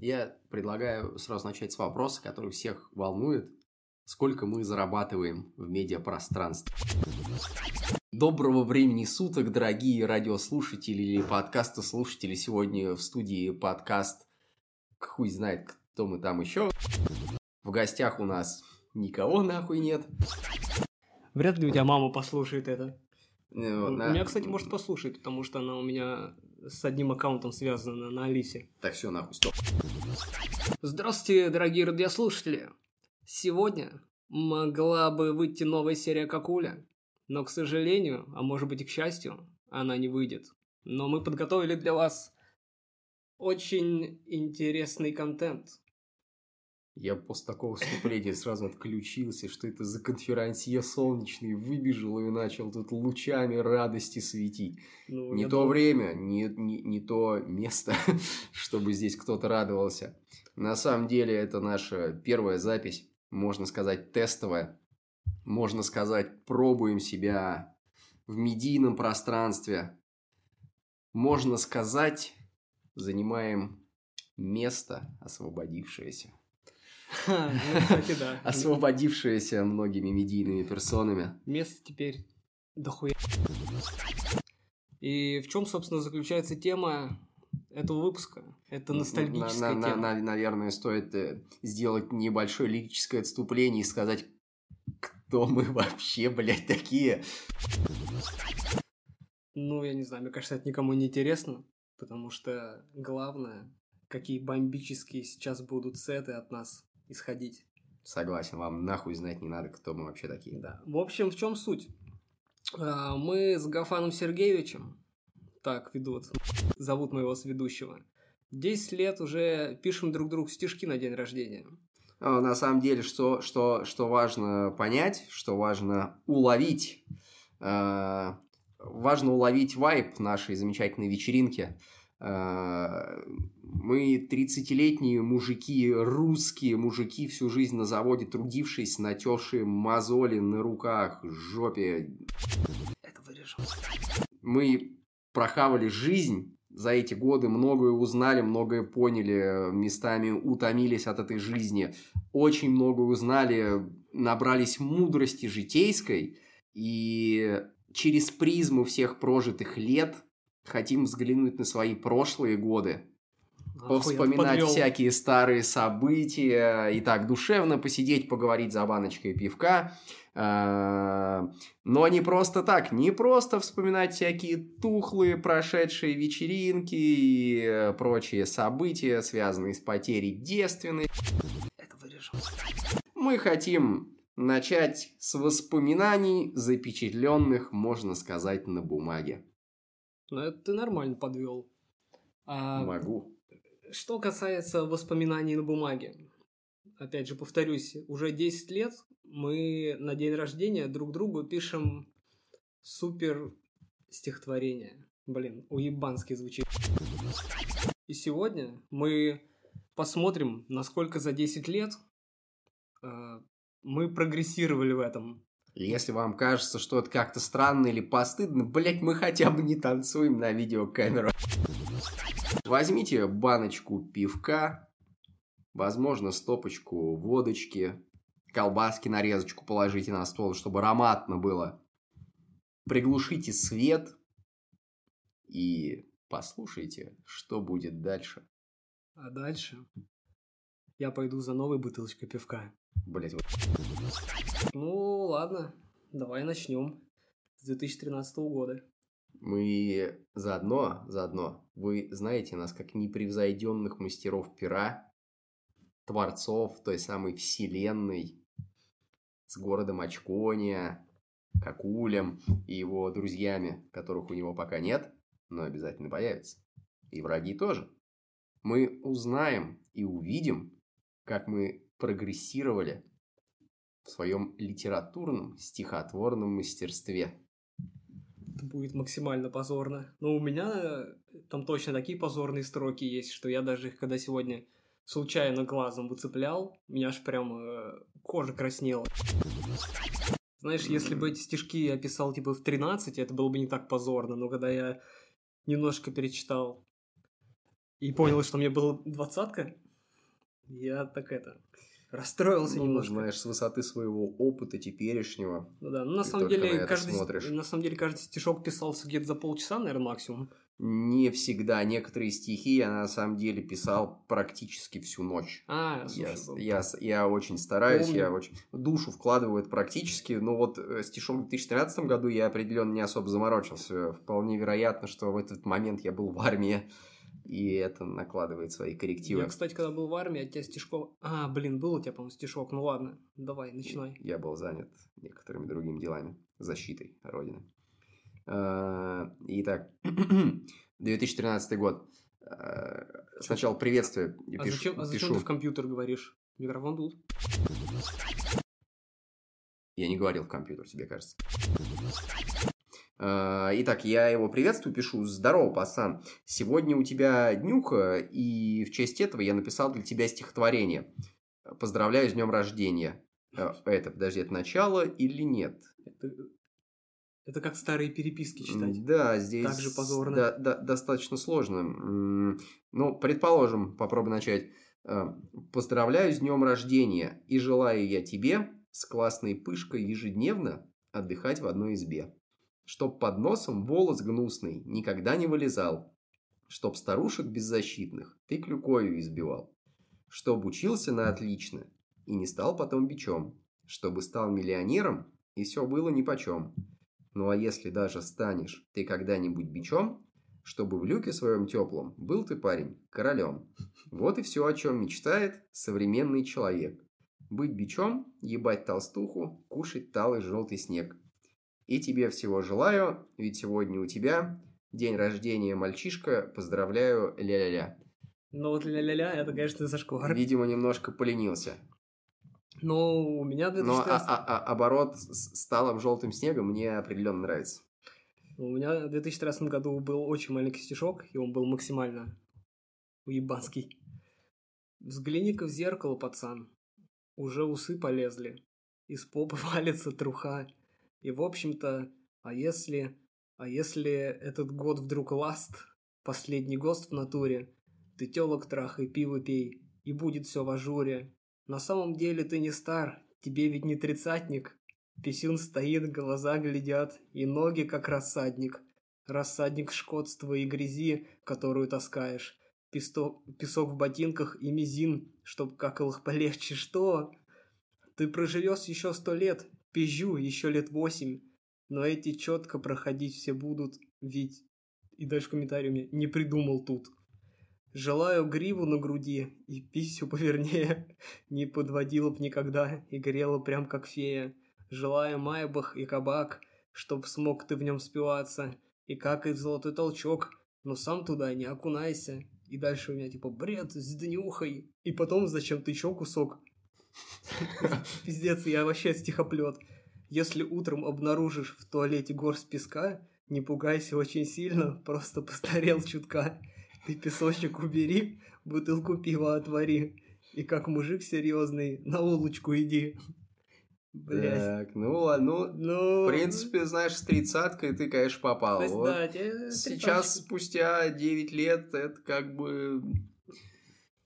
Я предлагаю сразу начать с вопроса, который всех волнует. Сколько мы зарабатываем в медиапространстве? Доброго времени суток, дорогие радиослушатели или подкастослушатели. Сегодня в студии подкаст хуй знает, кто мы там еще. В гостях у нас никого нахуй нет. Вряд ли у тебя мама послушает это. Ну, У на- меня, кстати, может послушать, потому что она у меня с одним аккаунтом связана на Алисе. Так, все, нахуй, стоп. Здравствуйте, дорогие радиослушатели! Сегодня могла бы выйти новая серия Какуля, но, к сожалению, а может быть и к счастью, она не выйдет. Но мы подготовили для вас очень интересный контент. Я после такого вступления сразу отключился, что это за конферансье солнечный, выбежал и начал тут лучами радости светить. Ну, Не то думаю, время, не, не, не то место, чтобы здесь кто-то радовался. На самом деле, это наша первая запись, можно сказать, тестовая. Можно сказать, пробуем себя в медийном пространстве. Можно сказать, занимаем место, освободившееся. Ну. Освободившееся многими медийными персонами. Мест теперь дохуя. И в чем, собственно, заключается тема этого выпуска? Это ностальгическая На- на- тема. на- наверное, стоит э, сделать небольшое лирическое отступление и сказать, кто мы вообще, блядь, такие. Ну, я не знаю, мне кажется, это никому не интересно, потому что главное, какие бомбические сейчас будут сеты от нас исходить. Согласен, вам нахуй знать не надо, кто мы вообще такие. Да. В общем, в чем суть? А, Мы с Гафаном Сергеевичем, так ведут, зовут моего сведущего, 10 лет уже пишем друг другу стишки на день рождения. А, На самом деле, что, что, что важно понять, что важно уловить, э, важно уловить вайб нашей замечательной вечеринки. Э, Мы 30-летние мужики, русские мужики, всю жизнь на заводе трудившись, натершие мозоли на руках, жопе. Это вырежем. Мы прохавали жизнь за эти годы, многое узнали, многое поняли, местами утомились от этой жизни, очень многое узнали, набрались мудрости житейской, и через призму всех прожитых лет хотим взглянуть на свои прошлые годы, повспоминать всякие старые события и так душевно посидеть, поговорить за баночкой пивка. Э, Но не просто так, не просто вспоминать всякие тухлые прошедшие вечеринки и прочие события, связанные с потерей девственности. Мы хотим начать с воспоминаний, запечатленных, можно сказать, на бумаге. Ну, это ты нормально подвел. А, Могу. Что касается воспоминаний на бумаге, опять же повторюсь, уже 10 лет мы на день рождения друг другу пишем супер стихотворение. Блин, уебански звучит. И сегодня мы посмотрим, насколько за 10 лет э, мы прогрессировали в этом. Если вам кажется, что это как-то странно или постыдно, блять, мы хотя бы не танцуем на видеокамеру. Возьмите баночку пивка, возможно, стопочку водочки, колбаски нарезочку положите на стол, чтобы ароматно было. Приглушите свет и послушайте, что будет дальше. А дальше я пойду за новой бутылочкой пивка. Блять, вот Ну, ладно, давай начнем с 2013 года. Мы заодно, заодно, вы знаете нас как непревзойденных мастеров пера, творцов той самой вселенной, с городом Очкония, Какулем и его друзьями, которых у него пока нет, но обязательно появятся. И враги тоже. Мы узнаем и увидим, как мы прогрессировали в своем литературном, стихотворном мастерстве. Это будет максимально позорно. Но у меня э, там точно такие позорные строки есть, что я даже их, когда сегодня случайно глазом выцеплял, у меня аж прям э, кожа краснела. Знаешь, если бы эти стишки я писал типа в 13, это было бы не так позорно, но когда я немножко перечитал и понял, что мне было двадцатка, Я так это расстроился Ну, немножко. знаешь, с высоты своего опыта теперешнего. Ну да, ну на самом на деле это каждый смотришь. на самом деле каждый стишок писался где-то за полчаса, наверное, максимум. Не всегда. Некоторые стихи я на самом деле писал практически всю ночь. А, Я, слушай, я, с- я очень стараюсь, Помню. я очень душу вкладываю это практически, но вот э, стишом в 2013 году я определенно не особо заморочился. Вполне вероятно, что в этот момент я был в армии, и это накладывает свои коррективы. я, кстати, когда был в армии, от тебя стишков... А, блин, был у тебя, по-моему, стишок. Ну ладно, давай, начинай. Я был занят некоторыми другими делами, защитой Родины. А, Итак, 2013 год. А, Сначала приветствие. А пишу- зачем, а зачем пишу. ты в компьютер говоришь? Микрофон тут. Я не говорил в компьютер, тебе кажется. А, Итак, я его приветствую, пишу «Здорово, пацан, сегодня у тебя днюха, и в честь этого я написал для тебя стихотворение. Поздравляю с днем рождения». А, Это, подожди, это начало или нет? Это, это как старые переписки читать. Да, здесь Так же позорно. да- да- достаточно сложно. Ну, предположим, попробуй начать. Э, Поздравляю с днем рождения и желаю я тебе с классной пышкой ежедневно отдыхать в одной избе. Чтоб под носом волос гнусный никогда не вылезал. Чтоб старушек беззащитных ты клюкою избивал. Чтоб учился на отлично и не стал потом бичом. Чтобы стал миллионером и все было нипочем. Ну а если даже станешь ты когда-нибудь бичом, чтобы в люке своем теплом был ты, парень, королем. Вот и все, о чем мечтает современный человек. Быть бичом, ебать толстуху, кушать талый желтый снег. И тебе всего желаю, ведь сегодня у тебя день рождения, мальчишка, поздравляю, ля-ля-ля. Но вот ля-ля-ля, это, конечно, зашквар. Видимо, немножко поленился. Но у меня Но 2014... а- а- а- оборот с с талым желтым снегом мне определенно нравится. У меня в 2013 году был очень маленький стишок, и он был максимально уебанский. Взгляни-ка в зеркало, пацан. Уже усы полезли. Из попы валится труха. И, в общем-то, а если... А если этот год вдруг ласт, последний гост в натуре, ты телок трахай, пиво пей, и будет все в ажуре. На самом деле ты не стар, тебе ведь не тридцатник, Писюн стоит, глаза глядят, и ноги как рассадник. Рассадник шкодства и грязи, которую таскаешь. Песто- песок в ботинках и мизин, чтоб какал их полегче. Что? Ты проживешь еще сто лет, пизжу еще лет восемь. Но эти четко проходить все будут, ведь... И дальше у меня не придумал тут. Желаю гриву на груди и писю повернее. Не подводила б никогда и горела прям как фея. Желаю майбах и кабак, чтоб смог ты в нем спиваться. И как и золотой толчок, но сам туда не окунайся. И дальше у меня типа бред с днюхой. И потом зачем-то еще кусок. Пиздец, я вообще стихоплет. Если утром обнаружишь в туалете горсть песка, не пугайся очень сильно, просто постарел чутка. Ты песочек убери, бутылку пива отвори. И как мужик серьезный, на улочку иди. Блять. Так, ну ладно, ну, Ну, в принципе, знаешь, с тридцаткой ты, конечно, попал. то есть, Вот да, Сейчас, спустя 9 лет, это как бы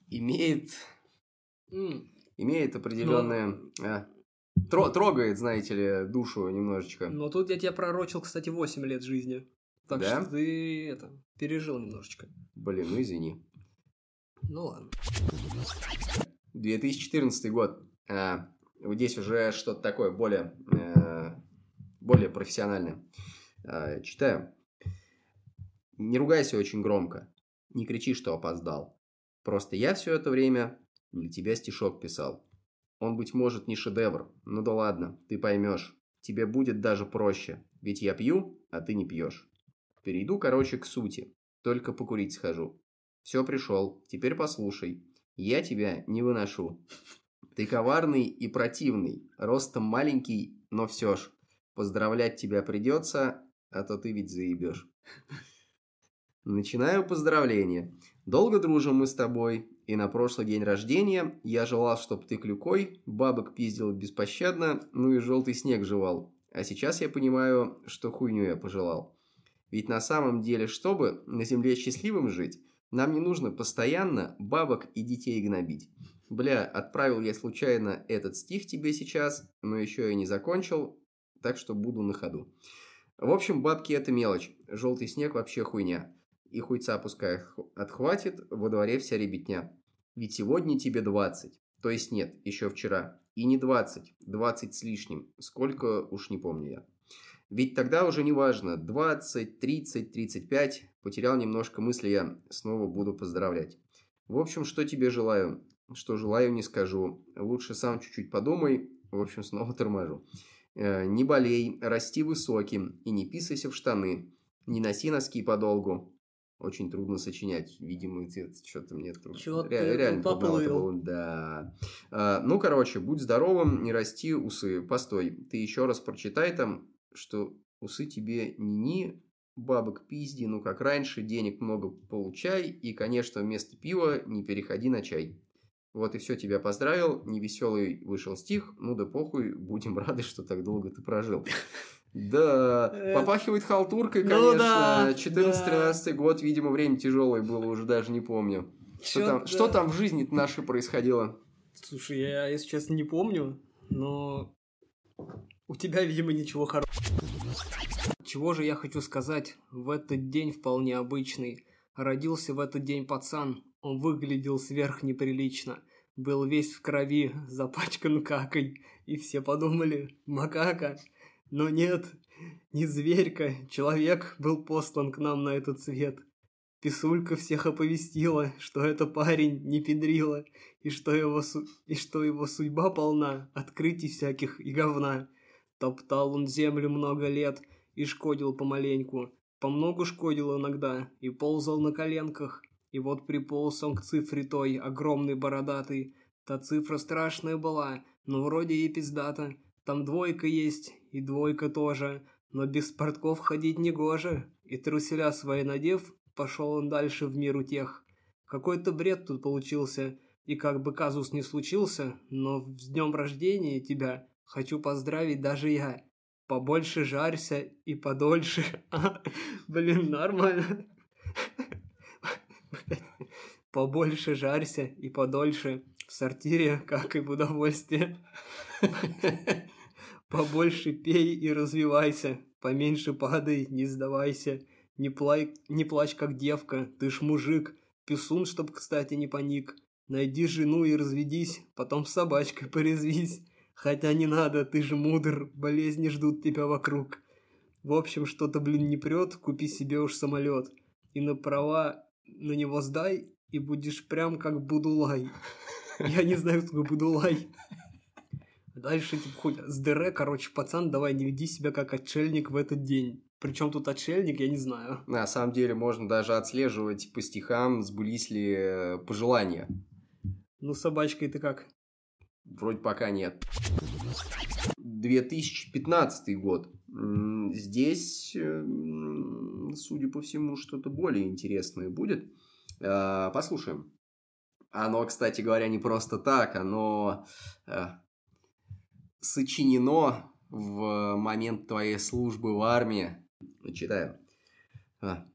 имеет, имеет определенное... а, тро- трогает, знаете ли, душу немножечко. Но тут я тебя пророчил, кстати, 8 лет жизни. Так Да? что ты это, пережил немножечко. Блин, ну извини. Ну ладно. 2014 год. А, вот здесь уже что-то такое более, э, более профессиональное. А, читаю. Не ругайся очень громко. Не кричи, что опоздал. Просто я все это время для тебя стишок писал. Он, быть может, не шедевр. Ну да ладно, ты поймешь. Тебе будет даже проще. Ведь я пью, а ты не пьешь. Перейду, короче, к сути. Только покурить схожу. Все, пришел. Теперь послушай. Я тебя не выношу. Ты коварный и противный. Ростом маленький, но все ж. Поздравлять тебя придется, а то ты ведь заебешь. Начинаю поздравления. Долго дружим мы с тобой, и на прошлый день рождения я желал, чтоб ты клюкой, бабок пиздил беспощадно, ну и желтый снег жевал. А сейчас я понимаю, что хуйню я пожелал. Ведь на самом деле, чтобы на земле счастливым жить, нам не нужно постоянно бабок и детей гнобить. Бля, отправил я случайно этот стих тебе сейчас, но еще и не закончил, так что буду на ходу. В общем, бабки это мелочь. Желтый снег вообще хуйня. И хуйца пускай отхватит, во дворе вся ребятня. Ведь сегодня тебе 20. То есть нет, еще вчера. И не 20, 20 с лишним. Сколько, уж не помню я. Ведь тогда уже не важно, 20, 30, 35. Потерял немножко мысли я, снова буду поздравлять. В общем, что тебе желаю? Что желаю, не скажу. Лучше сам чуть-чуть подумай. В общем, снова торможу. Э, не болей, расти высоким и не писайся в штаны. Не носи носки подолгу. Очень трудно сочинять. Видимо, что-то мне трудно. Чё Ре- ты реально поплыл? было, Да. А, ну, короче, будь здоровым, не расти усы. Постой, ты еще раз прочитай там, что усы тебе не ни бабок пизди, ну как раньше, денег много получай, и, конечно, вместо пива не переходи на чай. Вот и все, тебя поздравил, невеселый вышел стих, ну да похуй, будем рады, что так долго ты прожил. Да, Э, попахивает халтуркой, ну конечно. да, 14-13 год, видимо, время тяжелое было, уже даже не помню. Что там, Чё-то- что там в жизни нашей происходило? Слушай, я, если честно, не помню, но у тебя, видимо, ничего хорошего. Чего же я хочу сказать? В этот день вполне обычный. Родился в этот день пацан. Он выглядел сверх неприлично. Был весь в крови, запачкан какой. И все подумали, макака. Но нет, не зверька, человек был послан к нам на этот свет. Писулька всех оповестила, что это парень не педрила, и что его, су- и что его судьба полна открытий всяких и говна. Топтал он землю много лет и шкодил помаленьку. Помногу шкодил иногда и ползал на коленках. И вот приполз он к цифре той, огромной бородатый. Та цифра страшная была, но вроде и пиздата. Там двойка есть, и двойка тоже, но без портков ходить не гоже. И труселя свои надев, пошел он дальше в мир утех. Какой-то бред тут получился, и как бы казус не случился, но с днем рождения тебя хочу поздравить даже я. Побольше жарься и подольше. А, Блин, нормально. Побольше жарься и подольше. В сортире, как и в удовольствие. Побольше пей и развивайся. Поменьше падай, не сдавайся. Не, плай, не плачь, как девка, ты ж мужик. Писун, чтоб, кстати, не паник. Найди жену и разведись, потом с собачкой порезвись. Хотя не надо, ты же мудр, болезни ждут тебя вокруг. В общем, что-то, блин, не прет, купи себе уж самолет. И на права на него сдай, и будешь прям как Будулай. Я не знаю, кто Будулай. Дальше, типа, хоть с ДР, короче, пацан, давай не веди себя как отшельник в этот день. Причем тут отшельник, я не знаю. На самом деле можно даже отслеживать по стихам, сбылись ли э, пожелания. Ну, с собачкой ты как? Вроде пока нет. 2015 год. Здесь, м, судя по всему, что-то более интересное будет. А, Послушаем. Оно, кстати говоря, не просто так, оно э, сочинено в момент твоей службы в армии. Читаю. А.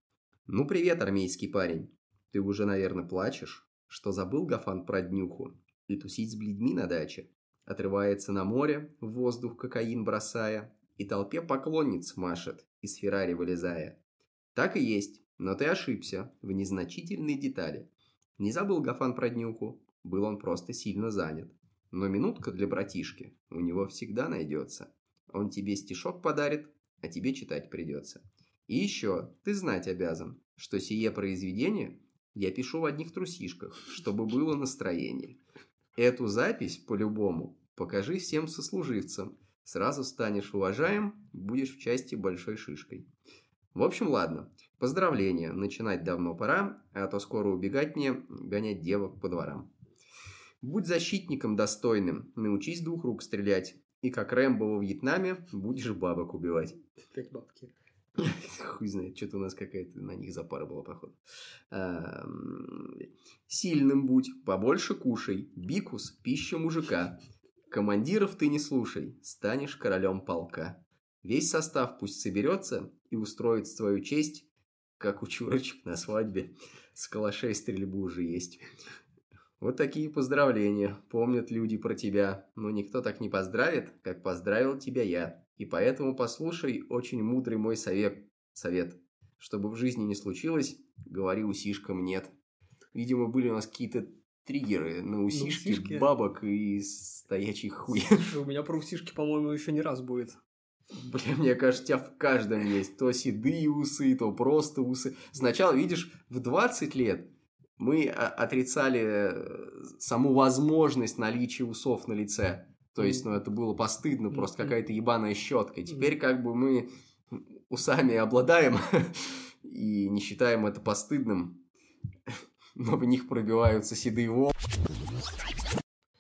Ну, привет, армейский парень. Ты уже, наверное, плачешь, что забыл Гафан про днюху и тусить с бледьми на даче. Отрывается на море, в воздух кокаин бросая, и толпе поклонниц машет, из Феррари вылезая. Так и есть, но ты ошибся в незначительной детали. Не забыл Гафан про днюху, был он просто сильно занят. Но минутка для братишки у него всегда найдется. Он тебе стишок подарит, а тебе читать придется. И еще, ты знать обязан, что сие произведение я пишу в одних трусишках, чтобы было настроение. Эту запись, по-любому, покажи всем сослуживцам. Сразу станешь уважаем, будешь в части большой шишкой. В общем, ладно. Поздравления. Начинать давно пора, а то скоро убегать мне, гонять девок по дворам. Будь защитником достойным, научись двух рук стрелять. И как Рэмбо во Вьетнаме, будешь бабок убивать. Опять бабки. Хуй знает, что-то у нас какая-то на них запара была, походу. Сильным будь, побольше кушай. Бикус – пища мужика. Командиров ты не слушай, станешь королем полка. Весь состав пусть соберется и устроит свою честь, как у чурочек на свадьбе. С калашей стрельбу уже есть. Вот такие поздравления. Помнят люди про тебя. Но никто так не поздравит, как поздравил тебя я. И поэтому послушай очень мудрый мой совет. Совет. Чтобы в жизни не случилось, говори усишкам нет. Видимо, были у нас какие-то триггеры на усишки, усишки? бабок и стоячий хуй. У меня про усишки, по-моему, еще не раз будет. Бля, мне кажется, у тебя в каждом есть. То седые усы, то просто усы. Сначала, видишь, в 20 лет мы о- отрицали э, саму возможность наличия усов на лице. То есть, ну, это было постыдно, просто какая-то ебаная щетка. Теперь как бы мы усами обладаем и не считаем это постыдным. Но в них пробиваются седые волосы.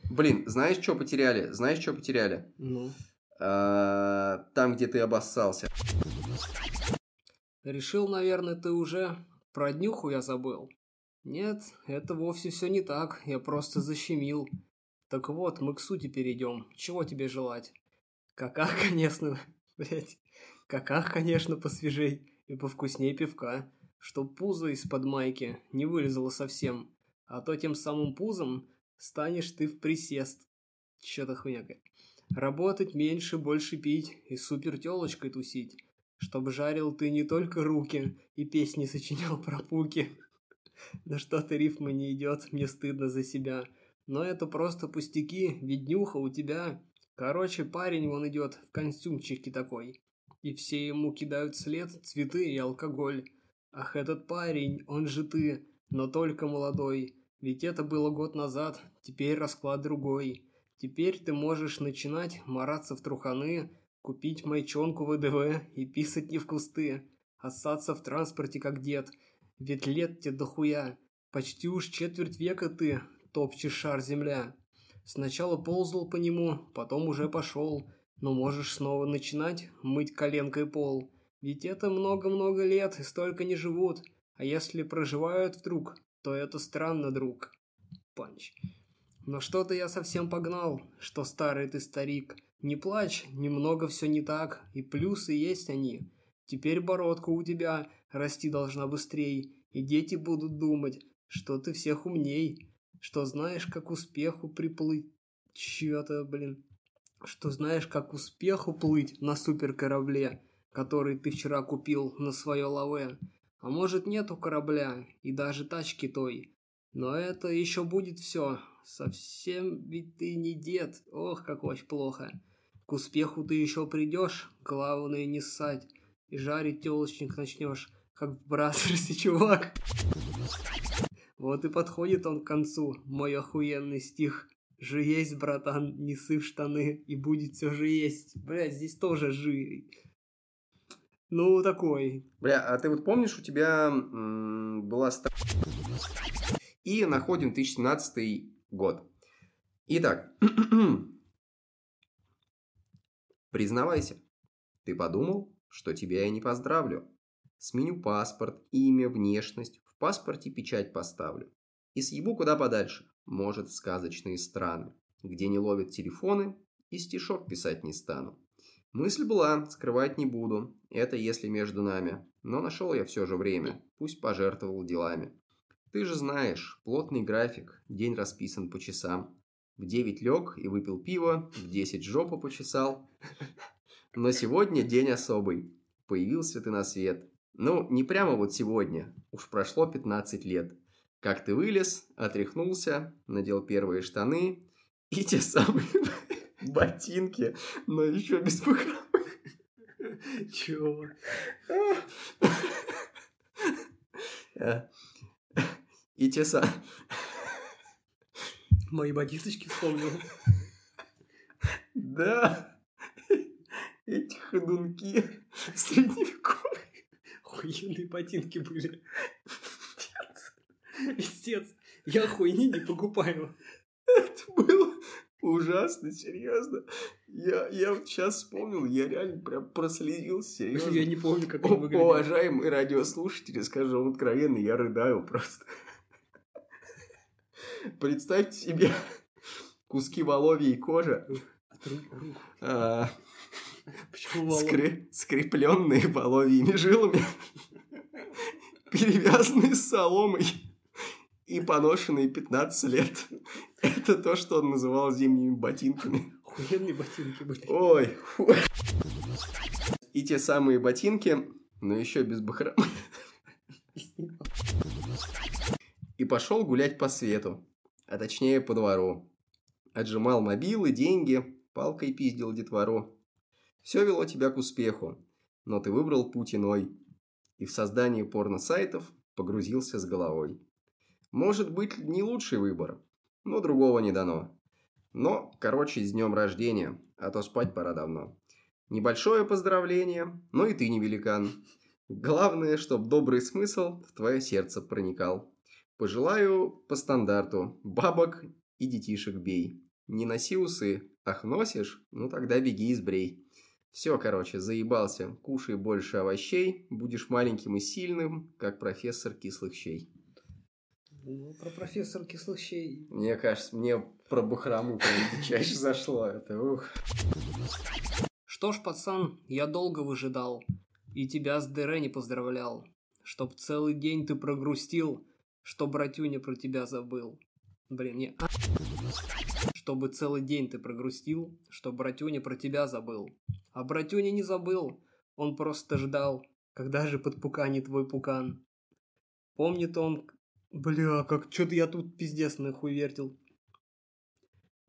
Блин, знаешь, что потеряли? Знаешь, что потеряли? Ну, А, Там, где ты обоссался. решил, наверное, ты уже про днюху я забыл. Нет, это вовсе все не так, я просто защемил. Так вот, мы к сути перейдем. Чего тебе желать? Каках, конечно, блять. Каках, конечно, посвежей и повкусней пивка, чтоб пузо из-под майки не вылезало совсем, а то тем самым пузом станешь ты в присест. Чё-то хуйня. Работать меньше, больше пить и супер тёлочкой тусить, чтобы жарил ты не только руки и песни сочинял про пуки. Да что-то рифма не идет, мне стыдно за себя. Но это просто пустяки, ведь днюха у тебя. Короче, парень вон идет в костюмчике такой. И все ему кидают след цветы и алкоголь. Ах, этот парень, он же ты, но только молодой. Ведь это было год назад, теперь расклад другой. Теперь ты можешь начинать мараться в труханы, купить майчонку ВДВ и писать не в кусты, оссаться в транспорте как дед. Ведь лет тебе дохуя, почти уж четверть века ты топчешь шар земля. Сначала ползал по нему, потом уже пошел, но можешь снова начинать мыть коленкой пол. Ведь это много-много лет и столько не живут, а если проживают вдруг, то это странно, друг. Панч. Но что-то я совсем погнал, что старый ты старик. Не плачь, немного все не так, и плюсы есть они. Теперь бородка у тебя расти должна быстрей, и дети будут думать, что ты всех умней, что знаешь, как успеху приплыть... Чё-то, блин... Что знаешь, как успеху плыть на суперкорабле, который ты вчера купил на свое лаве. А может нету корабля и даже тачки той. Но это еще будет все. Совсем ведь ты не дед. Ох, как очень плохо. К успеху ты еще придешь, главное не ссать. И жарить телочник начнешь, как в Бразерсе, чувак. Вот и подходит он к концу, мой охуенный стих. Же есть, братан, не сыв штаны, и будет все же есть. Блять, здесь тоже жи. Ну, такой. Бля, а ты вот помнишь, у тебя м, была... И находим 2017 год. Итак, признавайся, ты подумал, что тебя я не поздравлю? Сменю паспорт, имя, внешность, в паспорте печать поставлю. И съебу куда подальше, может, в сказочные страны, где не ловят телефоны, и стишок писать не стану. Мысль была, скрывать не буду, это если между нами. Но нашел я все же время, пусть пожертвовал делами. Ты же знаешь, плотный график, день расписан по часам. В девять лег и выпил пиво, в десять жопу почесал. Но сегодня день особый, появился ты на свет. Ну, не прямо вот сегодня, уж прошло 15 лет. Как ты вылез, отряхнулся, надел первые штаны и те самые ботинки, но еще без бахромы. Чего? И те самые... Мои ботиночки вспомнил. Да, эти ходунки средневековые. Охуенные ботинки были. Пиздец. Я хуйни не покупаю. Это было ужасно, серьезно. Я, я вот сейчас вспомнил, я реально прям прослезился, серьезно. Я не помню, как О- они выглядели. Уважаемые радиослушатели, скажу вам откровенно, я рыдаю просто. Представьте себе куски воловьей кожи, Почему волос? скре- скрепленные воловьими жилами, перевязанные соломой и поношенные 15 лет. Это то, что он называл зимними ботинками. Охуенные ботинки были. Ой. фу. И те самые ботинки, но еще без бахромы. И пошел гулять по свету, а точнее по двору. Отжимал мобилы, деньги, палкой пиздил детвору. Все вело тебя к успеху, но ты выбрал путь иной. И в создании порно-сайтов погрузился с головой. Может быть, не лучший выбор, но другого не дано. Но, короче, с днем рождения, а то спать пора давно. Небольшое поздравление, но и ты не великан. Главное, чтоб добрый смысл в твое сердце проникал. Пожелаю по стандарту бабок и детишек бей. Не носи усы, ах носишь, ну тогда беги и сбрей. Все, короче, заебался. Кушай больше овощей, будешь маленьким и сильным, как профессор кислых щей. Ну, про профессор кислых щей. Мне кажется, мне про бахрому прям чаще зашло. Это ух. Что ж, пацан, я долго выжидал. И тебя с ДР не поздравлял. Чтоб целый день ты прогрустил, что братюня про тебя забыл. Блин, не... Чтобы целый день ты прогрустил, что братюня про тебя забыл. А братюня не забыл, он просто ждал, когда же подпуканит твой пукан. Помнит он... Бля, как что-то я тут пиздец нахуй.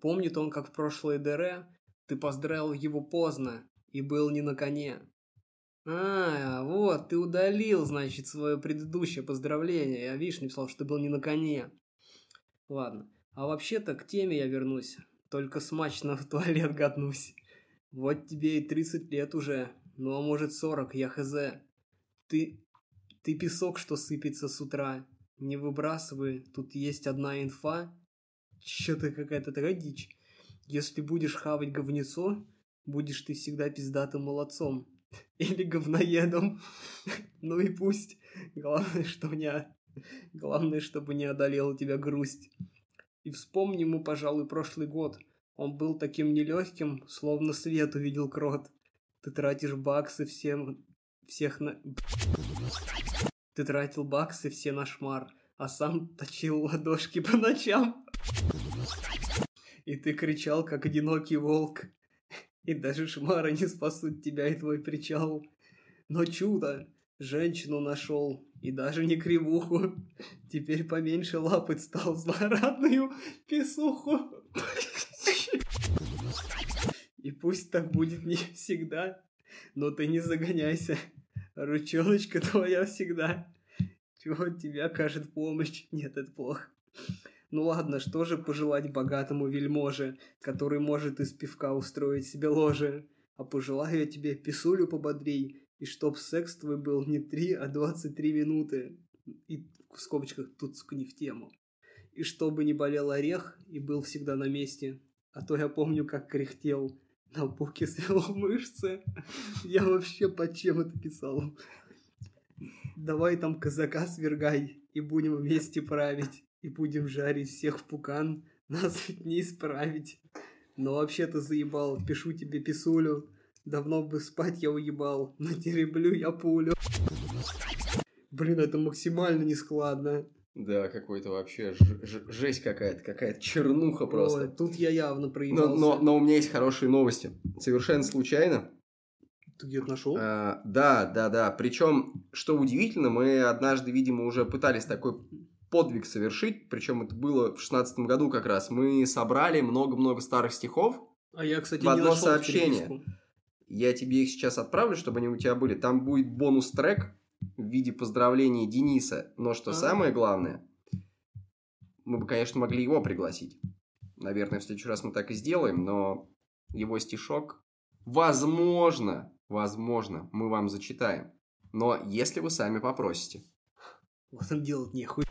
Помнит он, как в прошлое ДР ты поздравил его поздно и был не на коне. А, вот, ты удалил, значит, свое предыдущее поздравление. Я, видишь, написал, что ты был не на коне. Ладно. А вообще-то к теме я вернусь. Только смачно в туалет гаднусь. Вот тебе и 30 лет уже. Ну, а может 40, я хз. Ты... Ты песок, что сыпется с утра. Не выбрасывай, тут есть одна инфа. Чё-то какая-то такая дичь. Если будешь хавать говнецо, будешь ты всегда пиздатым молодцом. Или говноедом. Ну и пусть. Главное, что не... Главное, чтобы не одолела тебя грусть. И вспомни ему, пожалуй, прошлый год. Он был таким нелегким, словно свет увидел крот. Ты тратишь баксы всем... Всех на... Ты тратил баксы все на шмар, а сам точил ладошки по ночам. И ты кричал, как одинокий волк. И даже шмары не спасут тебя и твой причал. Но чудо! Женщину нашел, и даже не кривуху. Теперь поменьше лапать стал злорадную писуху. И пусть так будет не всегда, но ты не загоняйся. Ручоночка твоя всегда. Чего от тебя кажет помощь? Нет, это плохо. Ну ладно, что же пожелать богатому вельможе, который может из пивка устроить себе ложе? А пожелаю я тебе писулю пободрей, и чтоб секс твой был не 3, а 23 минуты. И в скобочках тут, сука, не в тему. И чтобы не болел орех и был всегда на месте. А то я помню, как кряхтел. На боке свело мышцы. Я вообще под чем это писал? Давай там казака свергай, и будем вместе править. И будем жарить всех в пукан, нас ведь не исправить. Но вообще-то заебал, пишу тебе писулю. Давно бы спать я уебал, но тереблю я пулю. Блин, это максимально нескладно. Да, какой-то вообще жесть какая-то, какая-то чернуха просто. Ой, тут я явно Но, проебался. но, но у меня есть хорошие новости. Совершенно случайно. Ты где-то нашел? А, да, да, да. Причем, что удивительно, мы однажды, видимо, уже пытались такой подвиг совершить. Причем это было в шестнадцатом году как раз. Мы собрали много-много старых стихов. А я, кстати, в не одно нашел сообщение. переписку. Я тебе их сейчас отправлю, чтобы они у тебя были. Там будет бонус-трек в виде поздравления Дениса. Но что А. самое главное, мы бы, конечно, могли его пригласить. Наверное, в следующий раз мы так и сделаем, но его стишок, возможно, возможно, мы вам зачитаем. Но если вы сами попросите. Вот там делать нехуй.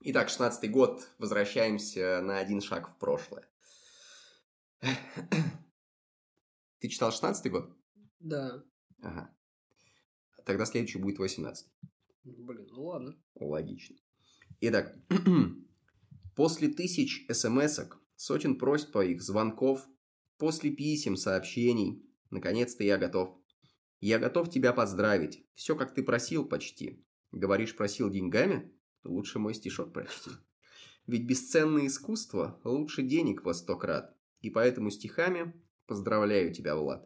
Итак, 16 год. Возвращаемся на один шаг в прошлое. Ты читал 16 год? Да. Ага. Тогда следующий будет 18. Блин, ну ладно. Логично. Итак, после тысяч смс сотен просьб твоих, звонков, после писем, сообщений, наконец-то я готов. Я готов тебя поздравить. Все, как ты просил почти. Говоришь, просил деньгами? Лучше мой стишок прочти. Ведь бесценное искусство лучше денег во сто крат. И поэтому стихами поздравляю тебя, Влад.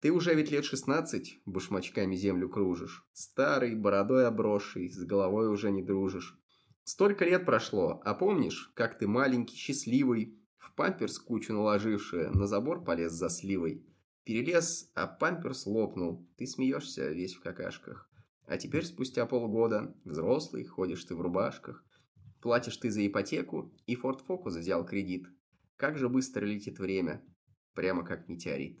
Ты уже ведь лет шестнадцать башмачками землю кружишь. Старый, бородой обросший, с головой уже не дружишь. Столько лет прошло, а помнишь, как ты маленький, счастливый, в памперс кучу наложивший, на забор полез за сливой. Перелез, а памперс лопнул. Ты смеешься весь в какашках. А теперь, спустя полгода, взрослый, ходишь ты в рубашках. Платишь ты за ипотеку, и Ford Focus взял кредит. Как же быстро летит время, прямо как метеорит.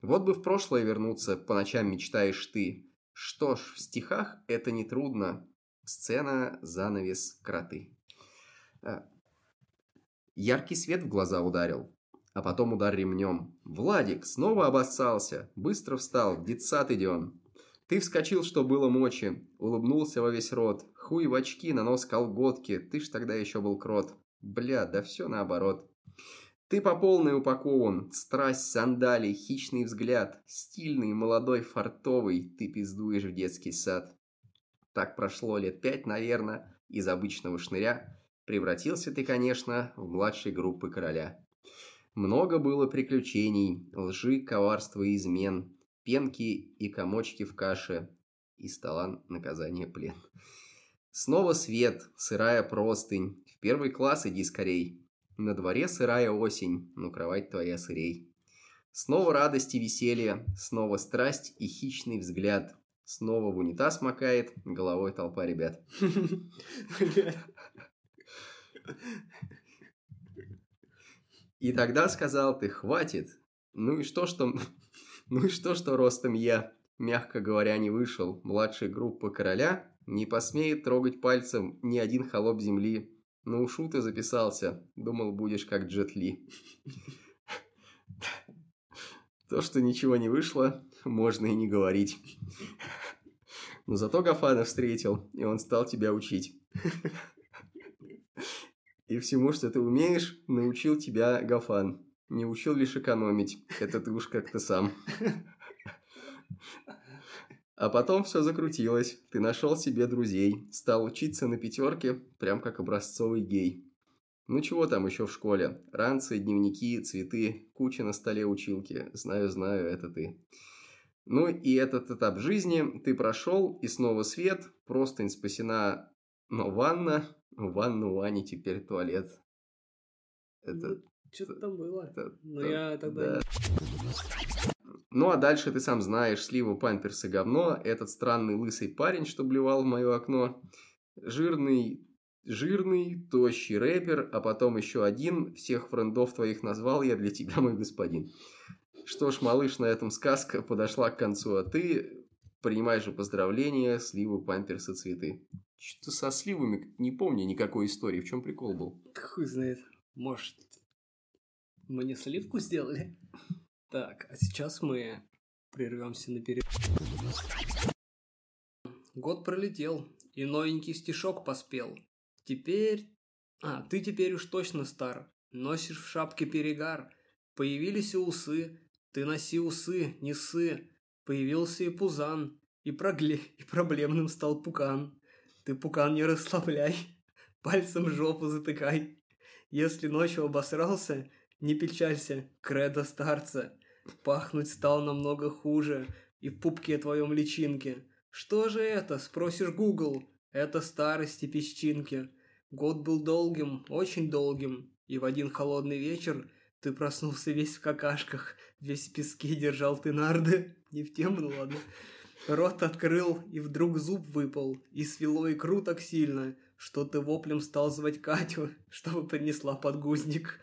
Вот бы в прошлое вернуться, по ночам мечтаешь ты. Что ж, в стихах это нетрудно. Сцена, занавес, кроты. А, яркий свет в глаза ударил а потом удар ремнем. Владик снова обоссался, быстро встал, детсад идем. Ты вскочил, что было мочи, улыбнулся во весь рот. Хуй в очки, на нос колготки, ты ж тогда еще был крот. Бля, да все наоборот. Ты по полной упакован, страсть, сандали, хищный взгляд, стильный, молодой, фартовый, ты пиздуешь в детский сад. Так прошло лет пять, наверное, из обычного шныря. Превратился ты, конечно, в младшей группы короля. Много было приключений, лжи, коварства и измен, пенки и комочки в каше, и стола наказание плен. Снова свет, сырая простынь, в первый класс иди скорей. На дворе сырая осень, но кровать твоя сырей. Снова радость и веселье, снова страсть и хищный взгляд. Снова в унитаз макает головой толпа ребят. И тогда сказал ты, хватит. Ну и что, что... Ну и что, что ростом я, мягко говоря, не вышел. Младшей группы короля не посмеет трогать пальцем ни один холоп земли. На ушу ты записался. Думал, будешь как Джет Ли. То, что ничего не вышло, можно и не говорить. Но зато Гафана встретил, и он стал тебя учить. И всему, что ты умеешь, научил тебя Гафан. Не учил лишь экономить. Это ты уж как-то сам. А потом все закрутилось. Ты нашел себе друзей. Стал учиться на пятерке, прям как образцовый гей. Ну чего там еще в школе? Ранцы, дневники, цветы, куча на столе училки. Знаю, знаю, это ты. Ну и этот этап жизни ты прошел, и снова свет, простынь спасена, но ванна, в ванну у Ани теперь туалет. Это... Ну, Что-то там было. Это, Но это, я тогда... Да. Ну, а дальше ты сам знаешь, слива, памперсы, говно. Этот странный лысый парень, что блевал в мое окно. Жирный, жирный, тощий рэпер, а потом еще один. Всех френдов твоих назвал я для тебя, мой господин. Что ж, малыш, на этом сказка подошла к концу, а ты принимаешь же поздравления, сливы, памперсы, цветы. Что-то со сливами, не помню никакой истории. В чем прикол был? Хуй знает. Может, мы не сливку сделали? Так, а сейчас мы прервемся на перерыв. Год пролетел, и новенький стишок поспел. Теперь... А, ты теперь уж точно стар. Носишь в шапке перегар. Появились и усы. Ты носи усы, не сы. Появился и пузан. И, прогле... и проблемным стал пукан. Ты пукан не расслабляй, пальцем жопу затыкай. Если ночью обосрался, не печалься, кредо старца. Пахнуть стал намного хуже, и в пупке твоем личинке. Что же это, спросишь Google? Это старости песчинки. Год был долгим, очень долгим, и в один холодный вечер ты проснулся весь в какашках, весь в песке держал ты нарды. Не в тему, ну ладно. Рот открыл, и вдруг зуб выпал, и свело икру так сильно, что ты воплем стал звать Катю, чтобы принесла подгузник.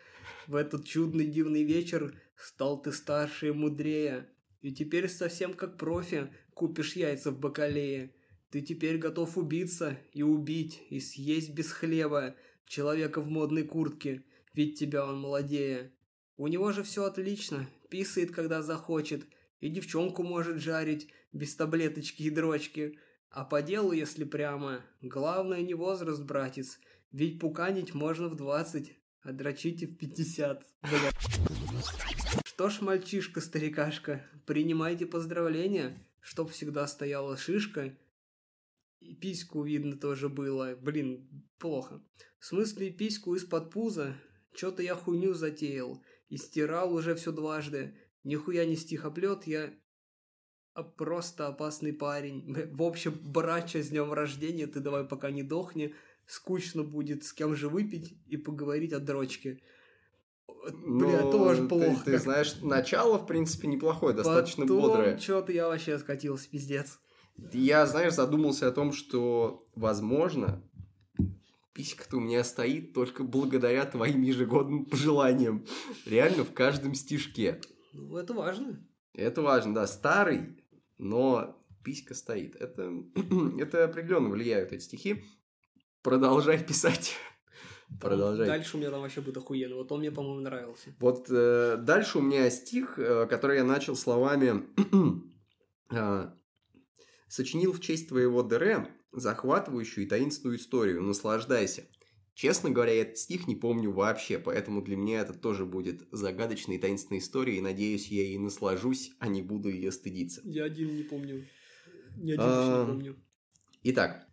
В этот чудный дивный вечер стал ты старше и мудрее, и теперь совсем как профи купишь яйца в бакалее. Ты теперь готов убиться и убить, и съесть без хлеба человека в модной куртке, ведь тебя он молодее. У него же все отлично, писает, когда захочет, и девчонку может жарить, без таблеточки и дрочки. А по делу, если прямо, главное не возраст, братец, ведь пуканить можно в двадцать, а дрочите в пятьдесят. Что ж, мальчишка-старикашка, принимайте поздравления, чтоб всегда стояла шишка И письку видно тоже было. Блин, плохо. В смысле, письку из-под пуза? Чё-то я хуйню затеял. И стирал уже все дважды. Нихуя не стихоплет, я а просто опасный парень. В общем, братча, с днем рождения, ты давай пока не дохни. Скучно будет с кем же выпить и поговорить о дрочке. Бля, Ну, тоже ты- плохо. Ты, как- знаешь, начало, в принципе, неплохое, достаточно Потом бодрое. Чё-то я вообще скатился, пиздец. Я, знаешь, задумался о том, что, возможно, писька-то у меня стоит только благодаря твоим ежегодным пожеланиям. Реально в каждом стишке. Ну, это важно. Это важно, да. Старый, но писька стоит. Это, это определенно влияют эти стихи. Продолжай писать. Продолжай. Дальше у меня там вообще будет охуенно. Вот он мне, по-моему, нравился. Вот э, дальше у меня стих, э, который я начал словами э, «Сочинил в честь твоего ДР захватывающую и таинственную историю. Наслаждайся». Честно говоря, я этот стих не помню вообще, поэтому для меня это тоже будет загадочной и таинственной историей, и надеюсь, я ей наслажусь, а не буду ее стыдиться. Я один не помню. Ни один А, точно помню. Итак,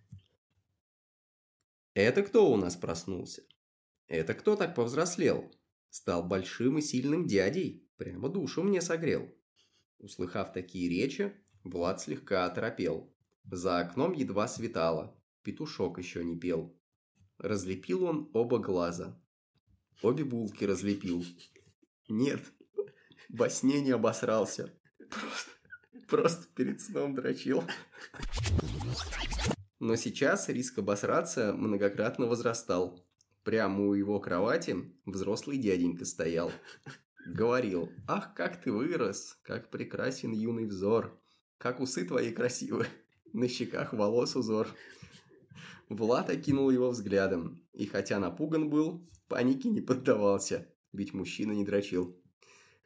это кто у нас проснулся? Это кто так повзрослел? Стал большим и сильным дядей, прямо душу мне согрел. Услыхав такие речи, Влад слегка оторопел. За окном едва светало, петушок еще не пел. Разлепил он оба глаза. Обе булки разлепил. Нет, во сне не обосрался. Просто, просто перед сном дрочил. Но сейчас риск обосраться многократно возрастал. Прямо у его кровати взрослый дяденька стоял. Говорил, ах, как ты вырос, как прекрасен юный взор, как усы твои красивы, на щеках волос узор. Влад окинул его взглядом, и хотя напуган был, панике не поддавался, ведь мужчина не дрочил.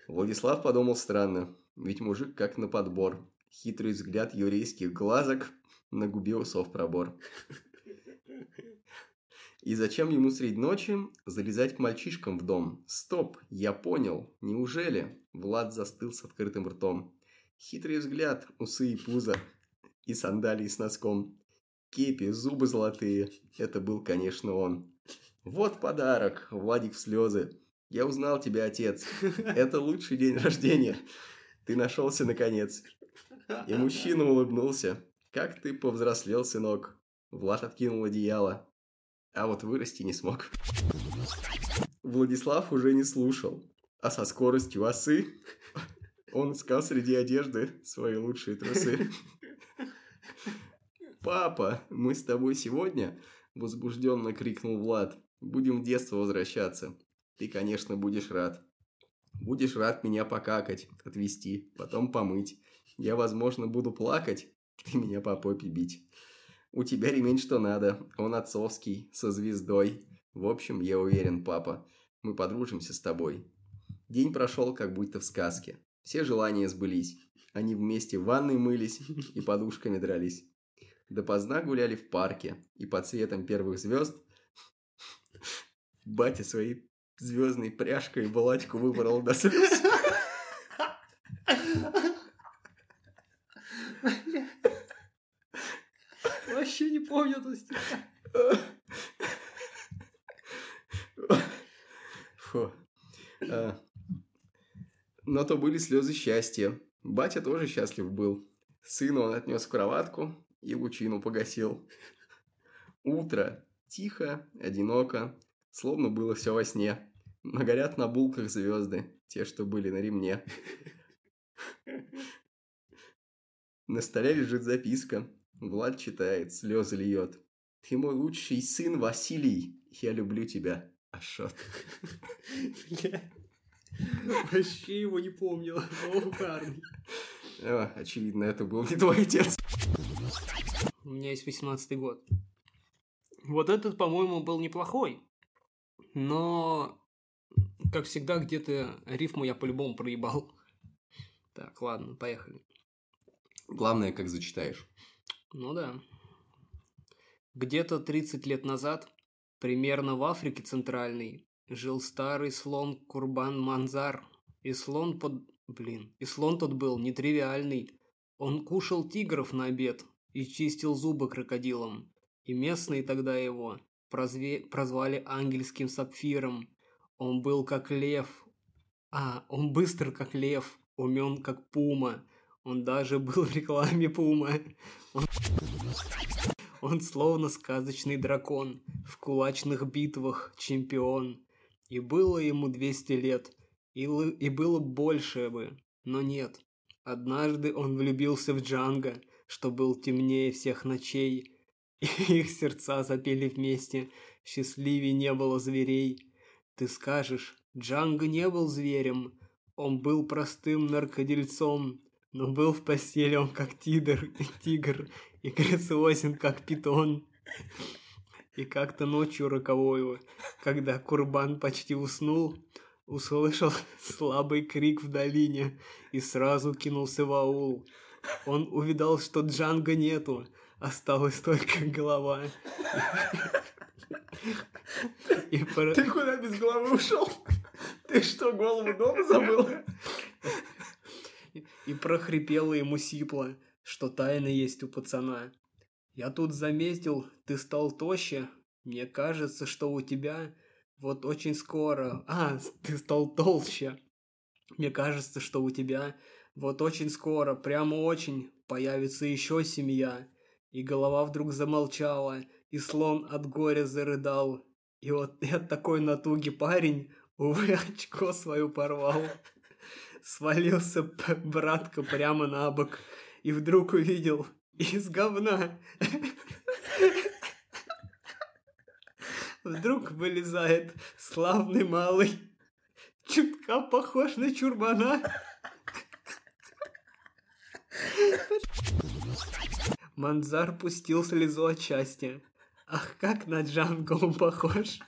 Владислав подумал странно, ведь мужик как на подбор. Хитрый взгляд еврейских глазок, на губе усов пробор. И зачем ему средь ночи залезать к мальчишкам в дом? Стоп, я понял. Неужели? Влад застыл с открытым ртом. Хитрый взгляд, усы и пузо. И сандалии с носком. Кепи, зубы золотые. Это был, конечно, он. Вот подарок, Владик в слезы. Я узнал тебя, отец. Это лучший день рождения. Ты нашелся наконец. И мужчина улыбнулся. Как ты повзрослел, сынок. Влад откинул одеяло. А вот вырасти не смог. Владислав уже не слушал. А со скоростью осы он искал среди одежды свои лучшие трусы. «Папа, мы с тобой сегодня?» – возбужденно крикнул Влад. «Будем в детство возвращаться. Ты, конечно, будешь рад. Будешь рад меня покакать, отвезти, потом помыть. Я, возможно, буду плакать, ты меня по попе бить. У тебя ремень что надо, он отцовский, со звездой. В общем, я уверен, папа, мы подружимся с тобой. День прошел, как будто в сказке. Все желания сбылись. Они вместе в ванной мылись и подушками дрались. Допоздна гуляли в парке, и под светом первых звезд батя своей звездной пряжкой балачку выпорол до слез. Вообще не помню эту. Фу. А, Но то были слезы счастья. Батя тоже счастлив был. Сына он отнес кроватку и лучину погасил. Утро. Тихо, одиноко, словно было все во сне. Но горят на булках звезды, те, что были на ремне. На столе лежит записка. Влад читает, слезы льет. Ты мой лучший сын Василий. Я люблю тебя. Ашот. Вообще его не помнил. О, парни. А, очевидно, это был не твой отец. У меня есть 18 год. Вот этот, по-моему, был неплохой. Но, как всегда, где-то рифму я по-любому проебал. Так, ладно, поехали. Главное, как зачитаешь. Ну да. Где-то 30 лет назад, примерно в Африке Центральной, жил старый слон Курбан Манзар. И слон под... Блин, и слон тот был нетривиальный. Он кушал тигров на обед, и чистил зубы крокодилом. И местные тогда его прозве... прозвали ангельским сапфиром. Он был как лев. А, он быстр как лев, умен как пума. Он даже был в рекламе пума. Он... Он словно сказочный дракон, в кулачных битвах чемпион. И было ему 200 лет, и, и было больше бы, но нет. Однажды он влюбился в Джанга, что был темнее всех ночей, и их сердца запели вместе, счастливее не было зверей. Ты скажешь, Джанга не был зверем, он был простым наркодельцом, но был в постели он как тигр, тигр и грациозен как питон. И как-то ночью роковою, когда Курбан почти уснул, услышал слабый крик в долине и сразу кинулся в аул. Он увидал, что Джанга нету, осталась только голова. И пор... Ты куда без головы ушел? Ты что, голову дома забыл? И прохрипело ему сипло, что тайна есть у пацана. Я тут заметил, ты стал тоще. Мне кажется, что у тебя вот очень скоро... А, ты стал толще. Мне кажется, что у тебя вот очень скоро, прямо очень, появится еще семья. И голова вдруг замолчала, и слон от горя зарыдал. И вот я такой натуги парень, увы, очко свою порвал. Свалился братка прямо на бок и вдруг увидел из говна. Вдруг вылезает славный малый, чутка похож на чурбана. Манзар пустил слезу от счастья. Ах, как на Джанго он похож!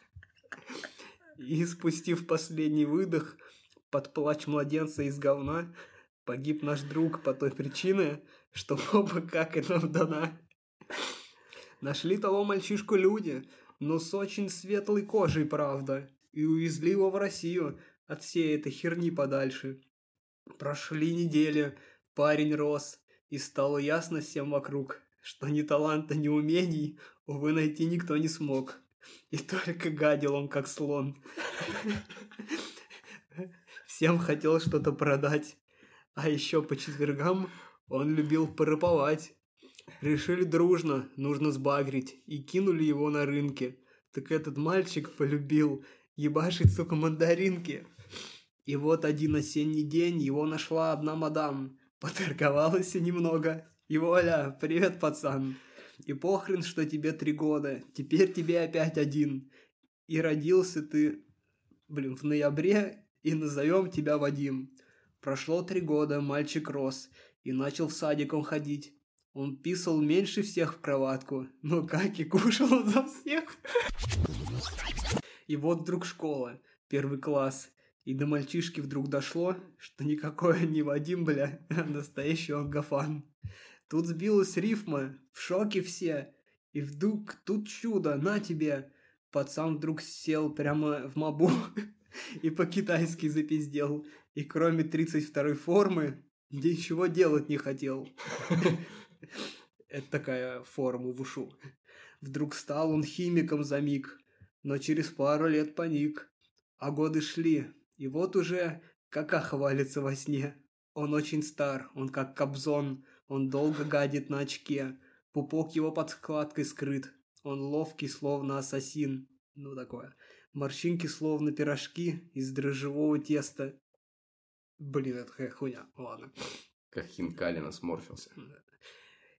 И, спустив последний выдох, под плач младенца из говна, погиб наш друг по той причине, что оба как и нам дана. Нашли того мальчишку люди, но с очень светлой кожей, правда, и увезли его в Россию от всей этой херни подальше. Прошли недели, парень рос, и стало ясно всем вокруг, что ни таланта, ни умений, увы, найти никто не смог. И только гадил он, как слон. Всем хотел что-то продать. А еще по четвергам он любил порыповать. Решили дружно, нужно сбагрить, и кинули его на рынке. Так этот мальчик полюбил ебашить, сука, мандаринки. И вот один осенний день его нашла одна мадам. Поторговалась немного. И воля, привет, пацан. И похрен, что тебе три года. Теперь тебе опять один. И родился ты, блин, в ноябре, и назовем тебя Вадим. Прошло три года, мальчик рос, и начал в садик он ходить. Он писал меньше всех в кроватку, но как и кушал за всех. И вот вдруг школа, первый класс, и до мальчишки вдруг дошло, что никакой не Вадим, бля, а настоящий он Гафан. Тут сбилась рифма, в шоке все. И вдруг тут чудо, на тебе. Пацан вдруг сел прямо в мобу и по-китайски запиздел. И кроме 32-й формы, ничего делать не хотел. Это такая форма в ушу. Вдруг стал он химиком за миг, но через пару лет паник. А годы шли, и вот уже какаха валится во сне. Он очень стар, он как кобзон, он долго гадит на очке. Пупок его под складкой скрыт. Он ловкий, словно ассасин. Ну, такое. Морщинки, словно пирожки из дрожжевого теста. Блин, это какая хуйня. Ладно. Как Хинкалина сморщился.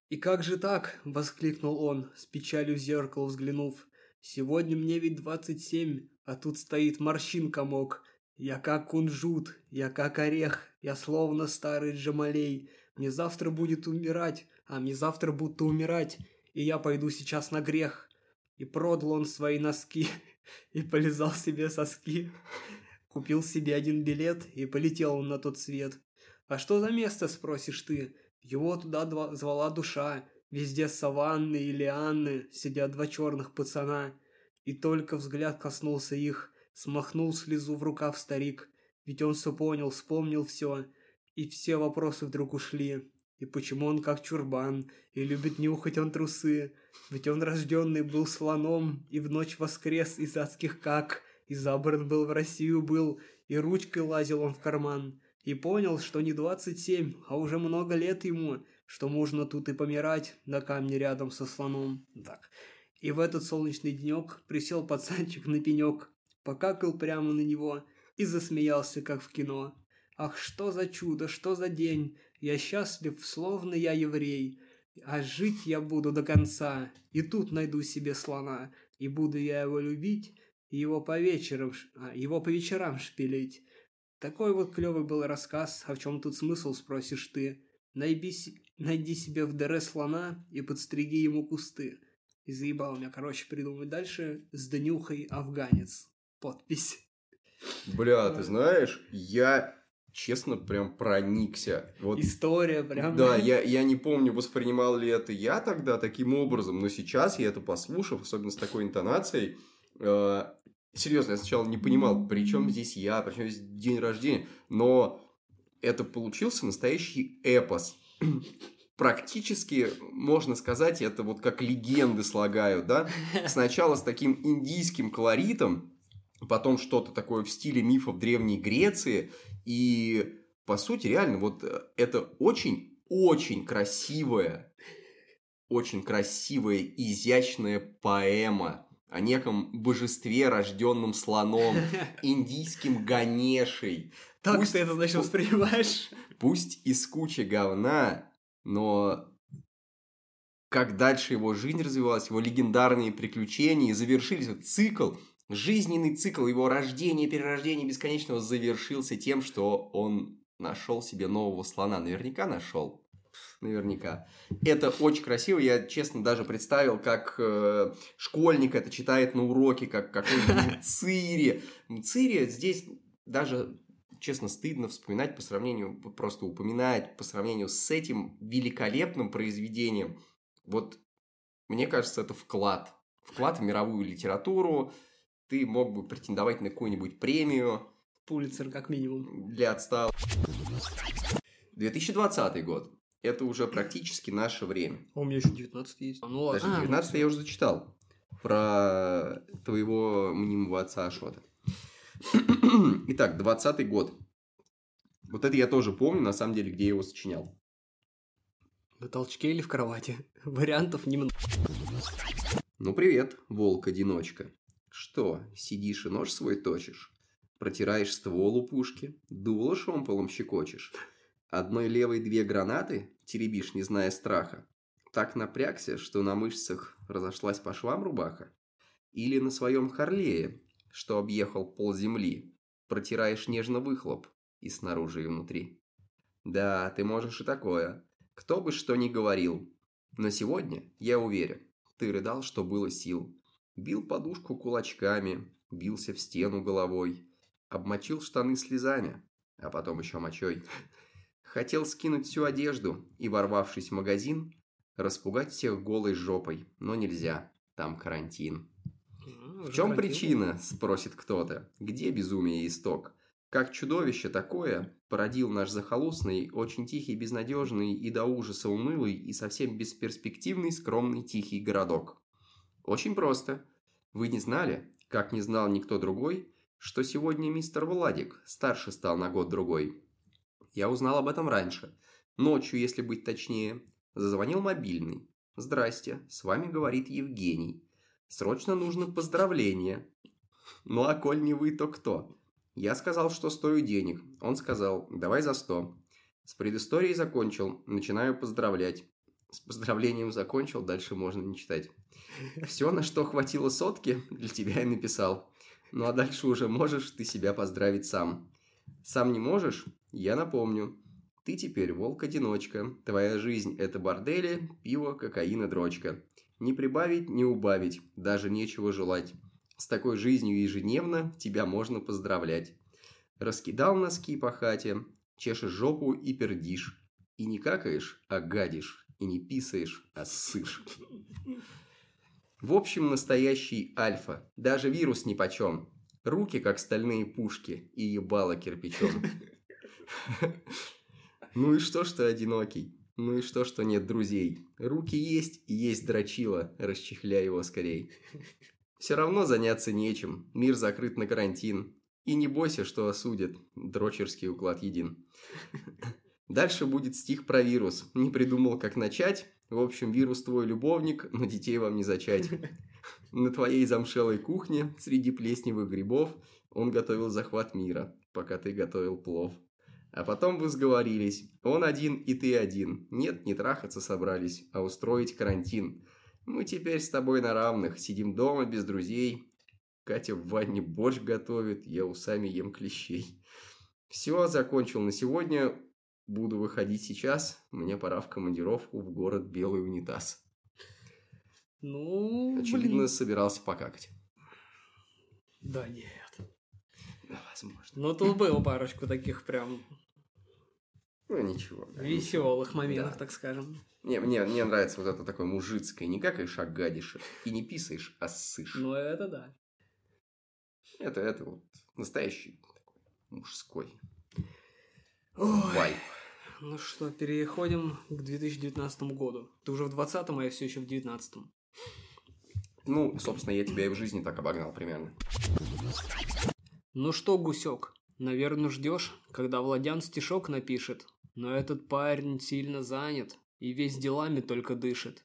«И как же так?» – воскликнул он, с печалью в зеркало взглянув. «Сегодня мне ведь двадцать семь, а тут стоит морщин комок. Я как кунжут, я как орех, я словно старый Джамалей. Мне завтра будет умирать, а мне завтра будто умирать, и я пойду сейчас на грех». И продал он свои носки, и полезал себе соски. Купил себе один билет, и полетел он на тот свет. «А что за место?» – спросишь ты. Его туда звала душа. Везде саванны и лианны, сидят два черных пацана. И только взгляд коснулся их, смахнул слезу в рукав старик. Ведь он все понял, вспомнил все. И все вопросы вдруг ушли. И почему он как чурбан, и любит нюхать он трусы. Ведь он рожденный был слоном, и в ночь воскрес из адских как, и забран был в Россию был, и ручкой лазил он в карман. И понял, что не двадцать семь, а уже много лет ему, что можно тут и помирать на камне рядом со слоном. Так. И в этот солнечный денек присел пацанчик на пенек, покакал прямо на него и засмеялся, как в кино. Ах, что за чудо, что за день! Я счастлив, словно я еврей. А жить я буду до конца, и тут найду себе слона, и буду я его любить, и его по вечерам, а, его по вечерам шпилить. Такой вот клевый был рассказ, а в чем тут смысл, спросишь ты? Найди, найди себе в ДР слона и подстриги ему кусты. И заебал меня, короче, придумать дальше с Данюхой Афганец. Подпись. Бля, ты знаешь, я честно прям проникся. Вот, История прям. Да, я, я не помню, воспринимал ли это я тогда таким образом, но сейчас я это послушав, особенно с такой интонацией, э, серьезно, я сначала не понимал, при чем здесь я, при чем здесь день рождения, но это получился настоящий эпос. Практически, можно сказать, это вот как легенды слагают, да? Сначала с таким индийским колоритом, потом что-то такое в стиле мифов Древней Греции, и, по сути, реально, вот э, это очень-очень красивая, очень красивая, изящная поэма о неком божестве, рожденном слоном, индийским Ганешей. Так пусть, ты это, значит, воспринимаешь? Пусть из кучи говна, но как дальше его жизнь развивалась, его легендарные приключения, и завершились вот цикл Жизненный цикл его рождения, перерождения бесконечного завершился тем, что он нашел себе нового слона. Наверняка нашел. Наверняка. Это очень красиво. Я, честно, даже представил, как э, школьник это читает на уроке, как какой-нибудь Цири. Цири здесь даже честно, стыдно вспоминать по сравнению, просто упоминать по сравнению с этим великолепным произведением. Вот, мне кажется, это вклад. Вклад в мировую литературу, ты мог бы претендовать на какую-нибудь премию. Пулицер, как минимум. Для отстал. 2020 год. Это уже практически наше время. А у меня еще 19 есть. Ну, Даже а, 19 ну, я уже зачитал. Про твоего мнимого отца Ашота. Итак, 20 год. Вот это я тоже помню, на самом деле, где я его сочинял. На толчке или в кровати? Вариантов немного. Ну, привет, волк-одиночка. Что, сидишь и нож свой точишь? Протираешь ствол у пушки, дуло шомполом щекочешь? Одной левой две гранаты теребишь, не зная страха? Так напрягся, что на мышцах разошлась по швам рубаха? Или на своем Харлее, что объехал пол земли, протираешь нежно выхлоп и снаружи, и внутри? Да, ты можешь и такое. Кто бы что ни говорил. Но сегодня, я уверен, ты рыдал, что было сил. Бил подушку кулачками, бился в стену головой, обмочил штаны слезами, а потом еще мочой. Хотел скинуть всю одежду и, ворвавшись в магазин, распугать всех голой жопой, но нельзя, там карантин. В чем причина, спросит кто-то, где безумие исток? Как чудовище такое породил наш захолустный, очень тихий, безнадежный и до ужаса унылый и совсем бесперспективный скромный тихий городок? Очень просто. Вы не знали, как не знал никто другой, что сегодня мистер Владик старше стал на год-другой. Я узнал об этом раньше. Ночью, если быть точнее. Зазвонил мобильный. «Здрасте, с вами говорит Евгений. Срочно нужно поздравление». «Ну а коль не вы, то кто?» Я сказал, что стою денег. Он сказал, давай за сто. С предысторией закончил, начинаю поздравлять. С поздравлением закончил, дальше можно не читать. Все, на что хватило сотки, для тебя и написал. Ну а дальше уже можешь ты себя поздравить сам. Сам не можешь? Я напомню. Ты теперь волк-одиночка. Твоя жизнь – это бордели, пиво, кокаин и дрочка. Не прибавить, не убавить, даже нечего желать. С такой жизнью ежедневно тебя можно поздравлять. Раскидал носки по хате, чешешь жопу и пердишь. И не какаешь, а гадишь. И не писаешь, а ссышь. В общем, настоящий альфа. Даже вирус нипочем. Руки, как стальные пушки, и ебало кирпичом. Ну и что, что одинокий? Ну и что, что нет друзей? Руки есть и есть дрочила, расчехляй его скорей. Все равно заняться нечем, мир закрыт на карантин. И не бойся, что осудят, дрочерский уклад един. Дальше будет стих про вирус. Не придумал, как начать. В общем, вирус твой любовник, но детей вам не зачать. На твоей замшелой кухне, среди плесневых грибов, он готовил захват мира, пока ты готовил плов. А потом вы сговорились. Он один и ты один. Нет, не трахаться собрались, а устроить карантин. Мы теперь с тобой на равных. Сидим дома без друзей. Катя в ванне борщ готовит, я усами ем клещей. Все, закончил на сегодня. Буду выходить сейчас. Мне пора в командировку в город Белый Унитаз. Ну, Очевидно, блин. собирался покакать. Да нет. Да, возможно. Ну, тут было парочку таких прям Ну, ничего. да, веселых ничего. моментов, Да. так скажем. Не, мне, мне нравится вот это такое мужицкое. Не какаешь, а гадишь. И не писаешь, а ссышь. Ну, это да. Это, это вот настоящий такой мужской Ой. вайб. Ну что, переходим к 2019 году. Ты уже в 20-м, а я все еще в 19-м. Ну, собственно, я тебя и в жизни так обогнал примерно. Ну что, гусек, наверное, ждешь, когда Владян стишок напишет. Но этот парень сильно занят и весь делами только дышит.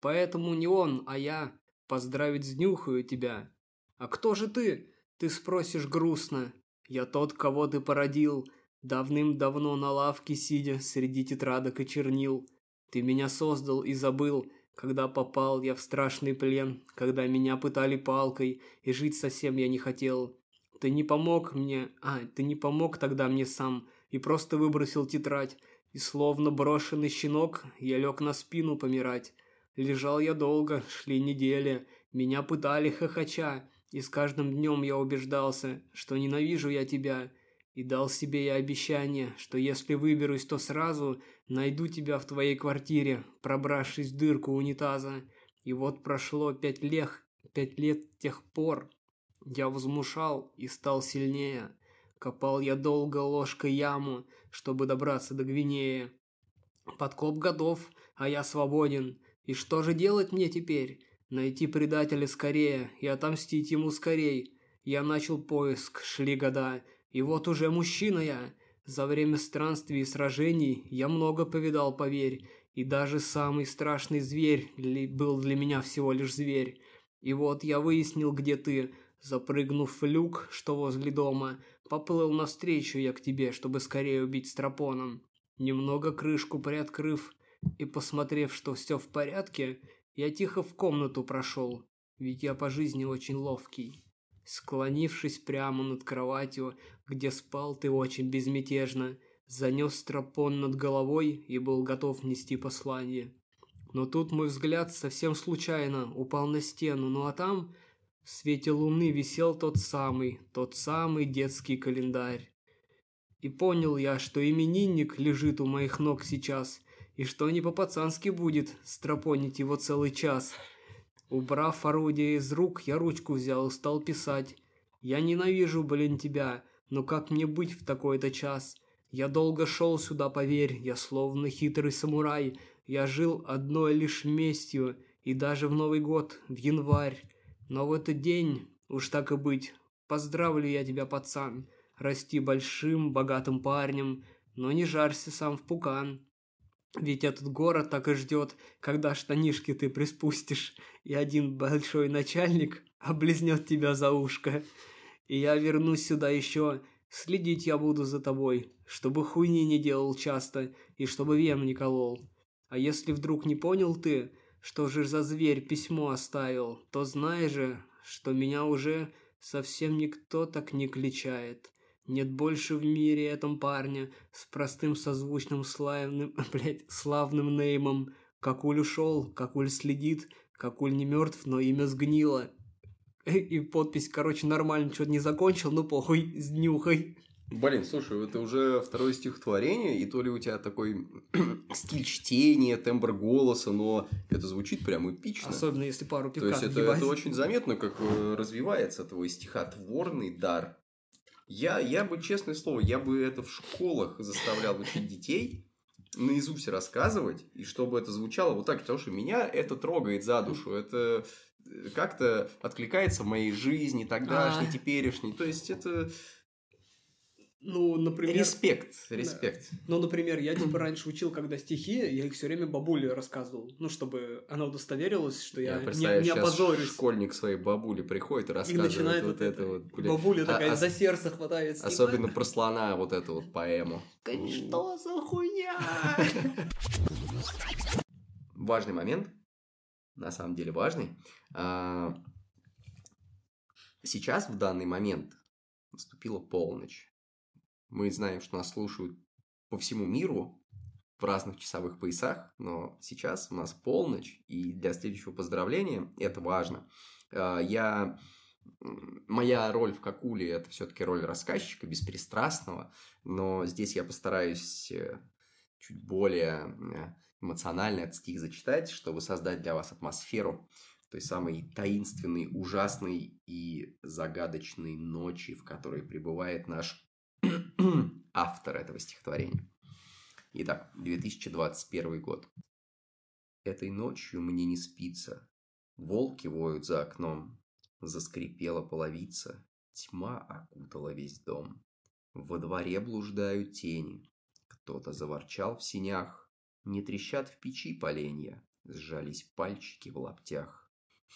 Поэтому не он, а я поздравить с днюхаю тебя. А кто же ты? Ты спросишь грустно. Я тот, кого ты породил, давным-давно на лавке сидя среди тетрадок и чернил. Ты меня создал и забыл, когда попал я в страшный плен, когда меня пытали палкой, и жить совсем я не хотел. Ты не помог мне, а, ты не помог тогда мне сам, и просто выбросил тетрадь, и словно брошенный щенок, я лег на спину помирать. Лежал я долго, шли недели, меня пытали хохоча, и с каждым днем я убеждался, что ненавижу я тебя, и дал себе я обещание, что если выберусь, то сразу найду тебя в твоей квартире, пробравшись в дырку унитаза. И вот прошло пять лет, пять лет с тех пор. Я возмушал и стал сильнее. Копал я долго ложкой яму, чтобы добраться до Гвинеи. Подкоп готов, а я свободен. И что же делать мне теперь? Найти предателя скорее и отомстить ему скорей. Я начал поиск, шли года, и вот уже мужчина я. За время странствий и сражений я много повидал, поверь, и даже самый страшный зверь был для меня всего лишь зверь. И вот я выяснил, где ты, запрыгнув в люк, что возле дома, поплыл навстречу я к тебе, чтобы скорее убить стропоном. Немного крышку приоткрыв и посмотрев, что все в порядке, я тихо в комнату прошел, ведь я по жизни очень ловкий. Склонившись прямо над кроватью, где спал ты очень безмятежно, занес стропон над головой и был готов нести послание. Но тут мой взгляд совсем случайно упал на стену, ну а там в свете луны висел тот самый, тот самый детский календарь. И понял я, что именинник лежит у моих ног сейчас, и что не по-пацански будет стропонить его целый час. Убрав орудие из рук, я ручку взял и стал писать. Я ненавижу, блин, тебя, но как мне быть в такой-то час? Я долго шел сюда, поверь, я словно хитрый самурай. Я жил одной лишь местью, и даже в Новый год, в январь. Но в этот день, уж так и быть, поздравлю я тебя, пацан. Расти большим, богатым парнем, но не жарься сам в пукан. Ведь этот город так и ждет, когда штанишки ты приспустишь, и один большой начальник облизнет тебя за ушко. И я вернусь сюда еще, следить я буду за тобой, чтобы хуйни не делал часто, и чтобы вен не колол. А если вдруг не понял ты, что же за зверь письмо оставил, то знай же, что меня уже совсем никто так не кличает. Нет больше в мире этом парня с простым созвучным славным, блядь, славным неймом. Какуль ушел, Какуль следит, Какуль не мертв, но имя сгнило. И подпись, короче, нормально, что-то не закончил, ну похуй, с днюхой. Блин, слушай, это уже второе стихотворение, и то ли у тебя такой стиль чтения, тембр голоса, но это звучит прям эпично. Особенно если пару То пивка есть это, это очень заметно, как э, развивается твой стихотворный дар. Я, я бы, честное слово, я бы это в школах заставлял учить детей. наизусть рассказывать, и чтобы это звучало вот так, потому что меня это трогает за душу, это как-то откликается в моей жизни, тогдашней, А. теперешней. То есть это Ну, например... респект, респект. Ну, например, я типа раньше учил, когда стихи, я их все время бабуле рассказывал. Ну, чтобы она удостоверилась, что я, не, представляю, не щас опозорюсь. школьник своей бабуле приходит и рассказывает начинает вот вот это вот, блин. Бабуля А- такая ос- за сердце хватается. Особенно про слона вот эту вот поэму. Что за хуйня? Важный момент, на самом деле важный. А, Сейчас, в данный момент, наступила полночь. Мы знаем, что нас слушают по всему миру в разных часовых поясах, но сейчас у нас полночь, и для следующего поздравления это важно. А, Я... Моя роль в Какуле – это все-таки роль рассказчика, беспристрастного, но здесь я постараюсь э, чуть более э, эмоционально этот стих зачитать, чтобы создать для вас атмосферу той самой таинственной, ужасной и загадочной ночи, в которой пребывает наш автор этого стихотворения. Итак, 2021 год. Этой ночью мне не спится. Волки воют за окном. Заскрипела половица. Тьма окутала весь дом. Во дворе блуждают тени. Кто-то заворчал в синях. Не трещат в печи поленья. Сжались пальчики в лаптях.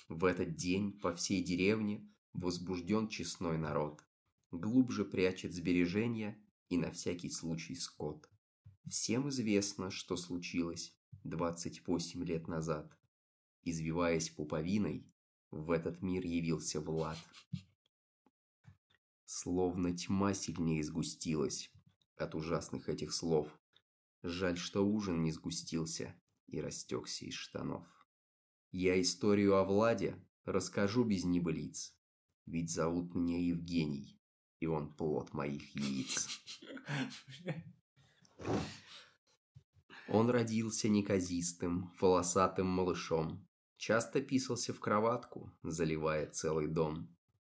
В этот день по всей деревне возбужден честной народ. Глубже прячет сбережения и на всякий случай скот. Всем известно, что случилось 28 лет назад. Извиваясь пуповиной, в этот мир явился Влад. Словно тьма сильнее сгустилась от ужасных этих слов. Жаль, что ужин не сгустился и растекся из штанов. Я историю о Владе расскажу без небылиц, ведь зовут меня Евгений, и он плод моих яиц. Он родился неказистым, волосатым малышом, часто писался в кроватку, заливая целый дом.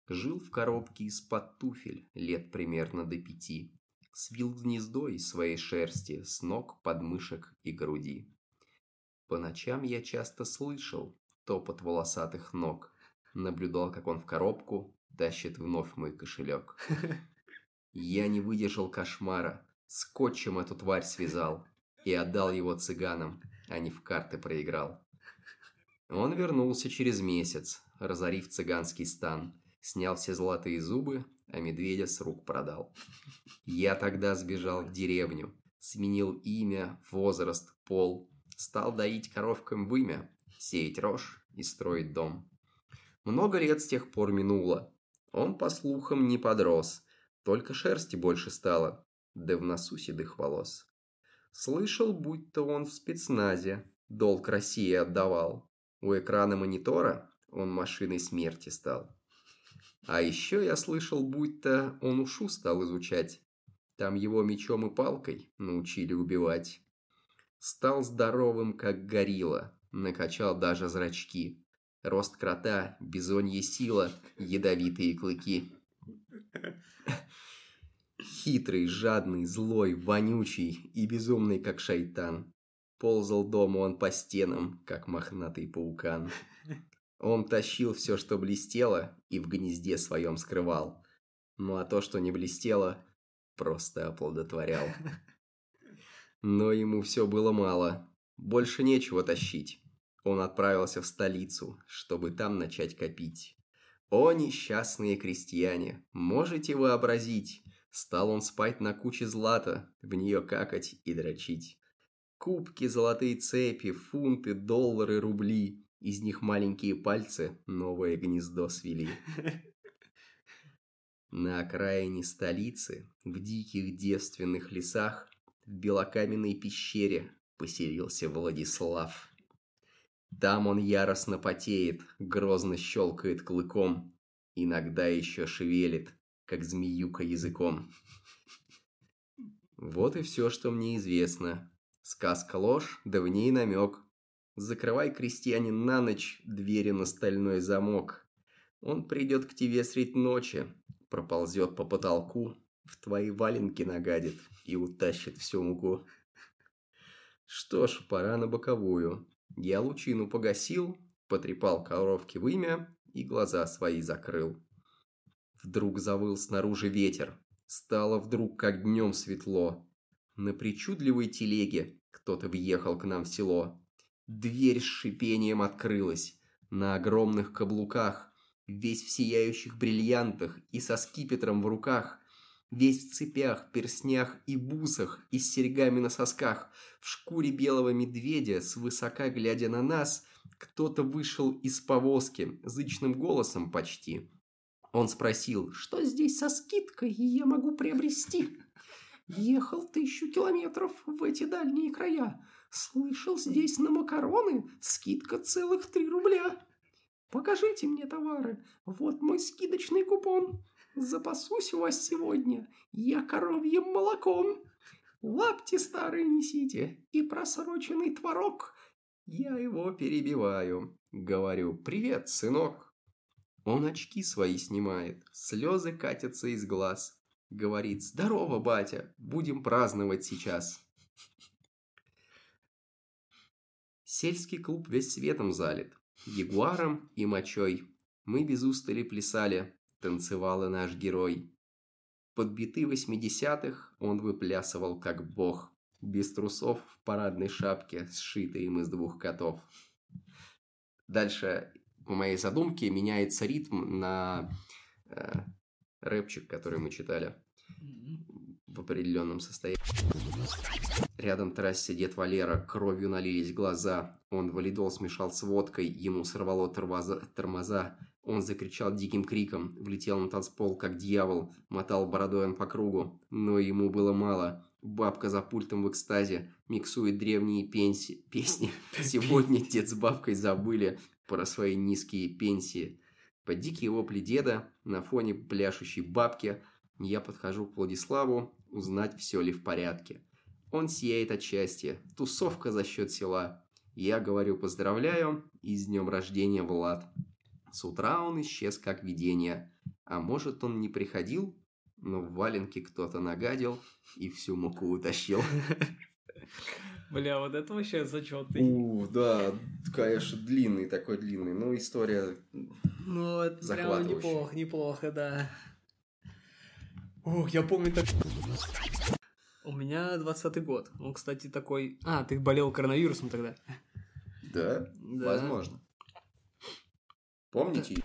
Жил в коробке из-под туфель лет примерно до пяти, свил гнездо из своей шерсти с ног, подмышек и груди. По ночам я часто слышал топот волосатых ног, наблюдал, как он в коробку тащит вновь мой кошелек. Я не выдержал кошмара, скотчем эту тварь связал и отдал его цыганам, а не в карты проиграл. Он вернулся через месяц, разорив цыганский стан, снял все золотые зубы, а медведя с рук продал. Я тогда сбежал в деревню, сменил имя, возраст, пол, стал доить коровкам вымя, сеять рожь и строить дом. Много лет с тех пор минуло. Он, по слухам, не подрос, только шерсти больше стало, да в носу седых волос. Слышал, будто он в спецназе долг России отдавал. У экрана монитора он машиной смерти стал. А еще я слышал, будто он ушу стал изучать. Там его мечом и палкой научили убивать. Стал здоровым, как горилла, накачал даже зрачки. Рост крота, бизонья сила, ядовитые клыки. Хитрый, жадный, злой, вонючий и безумный, как шайтан. Ползал дома он по стенам, как мохнатый паукан. Он тащил все, что блестело, и в гнезде своем скрывал. Ну а то, что не блестело, просто оплодотворял. Но ему все было мало. Больше нечего тащить. Он отправился в столицу, чтобы там начать копить. О, несчастные крестьяне, можете вообразить? Стал он спать на куче злата, в нее какать и дрочить. Кубки, золотые цепи, фунты, доллары, рубли. Из них маленькие пальцы новое гнездо свели. На окраине столицы, в диких девственных лесах, в белокаменной пещере поселился Владислав. Там он яростно потеет, грозно щелкает клыком, иногда еще шевелит, как змеюка языком. Вот и все, что мне известно. Сказка ложь, да в ней намек. Закрывай, крестьянин, на ночь двери на стальной замок. Он придет к тебе средь ночи, проползет по потолку, в твои валенки нагадит и утащит всю муку. Что ж, пора на боковую. Я лучину погасил, потрепал коровки в имя и глаза свои закрыл. Вдруг завыл снаружи ветер. Стало вдруг, как днем светло. На причудливой телеге кто-то въехал к нам в село. Дверь с шипением открылась. На огромных каблуках, весь в сияющих бриллиантах и со скипетром в руках, весь в цепях, перснях и бусах и с серьгами на сосках, в шкуре белого медведя, свысока глядя на нас, кто-то вышел из повозки, зычным голосом почти. Он спросил, что здесь со скидкой я могу приобрести? Ехал тысячу километров в эти дальние края. Слышал, здесь на макароны скидка целых три рубля. Покажите мне товары. Вот мой скидочный купон. Запасусь у вас сегодня. Я коровьим молоком. Лапти старые несите и просроченный творог. Я его перебиваю. Говорю, привет, сынок. Он очки свои снимает, слезы катятся из глаз. Говорит, здорово, батя, будем праздновать сейчас. Сельский клуб весь светом залит, ягуаром и мочой. Мы без устали плясали, танцевал наш герой. Под биты восьмидесятых он выплясывал как бог, без трусов в парадной шапке, сшитой им из двух котов. Дальше по моей задумке меняется ритм на э, рэпчик, который мы читали в определенном состоянии. Рядом трассе дед Валера, кровью налились глаза. Он валидол смешал с водкой, ему сорвало тормоза, тормоза. Он закричал диким криком, влетел на танцпол, как дьявол, мотал бородой он по кругу. Но ему было мало. Бабка за пультом в экстазе, миксует древние пенси... песни. Сегодня дед с бабкой забыли про свои низкие пенсии. Под дикие вопли деда, на фоне пляшущей бабки, я подхожу к Владиславу, узнать, все ли в порядке. Он сияет от счастья, тусовка за счет села. Я говорю поздравляю и с днем рождения, Влад. С утра он исчез как видение. А может, он не приходил, но в валенке кто-то нагадил и всю муку утащил. Бля, вот это вообще зачетный. У, да, конечно, длинный такой длинный. Ну, история Ну, это прям неплохо, неплохо, да. Ух, я помню так... У меня двадцатый год. Он, кстати, такой... А, ты болел коронавирусом тогда? Да, да. возможно. Помните?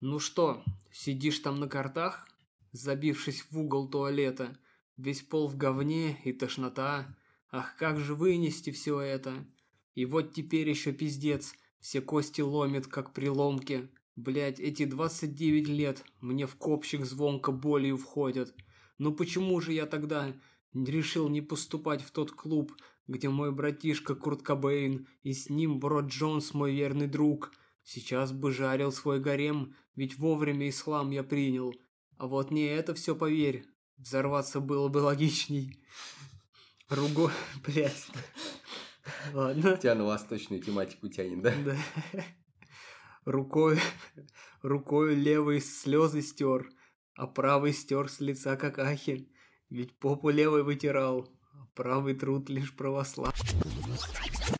Ну что, сидишь там на картах, забившись в угол туалета, весь пол в говне и тошнота. Ах, как же вынести все это? И вот теперь еще пиздец, все кости ломит, как при ломке. Блять, эти 29 лет мне в копчик звонко болью входят. Ну почему же я тогда решил не поступать в тот клуб, где мой братишка Курт Кобейн и с ним Брод Джонс, мой верный друг? Сейчас бы жарил свой гарем, ведь вовремя ислам я принял. А вот не это все, поверь, взорваться было бы логичней. Руго... Блять. Ладно. Тебя на восточную тематику тянет, да? Да рукой, рукой левой слезы стер, а правый стер с лица как ахи, ведь попу левой вытирал, а правый труд лишь православ.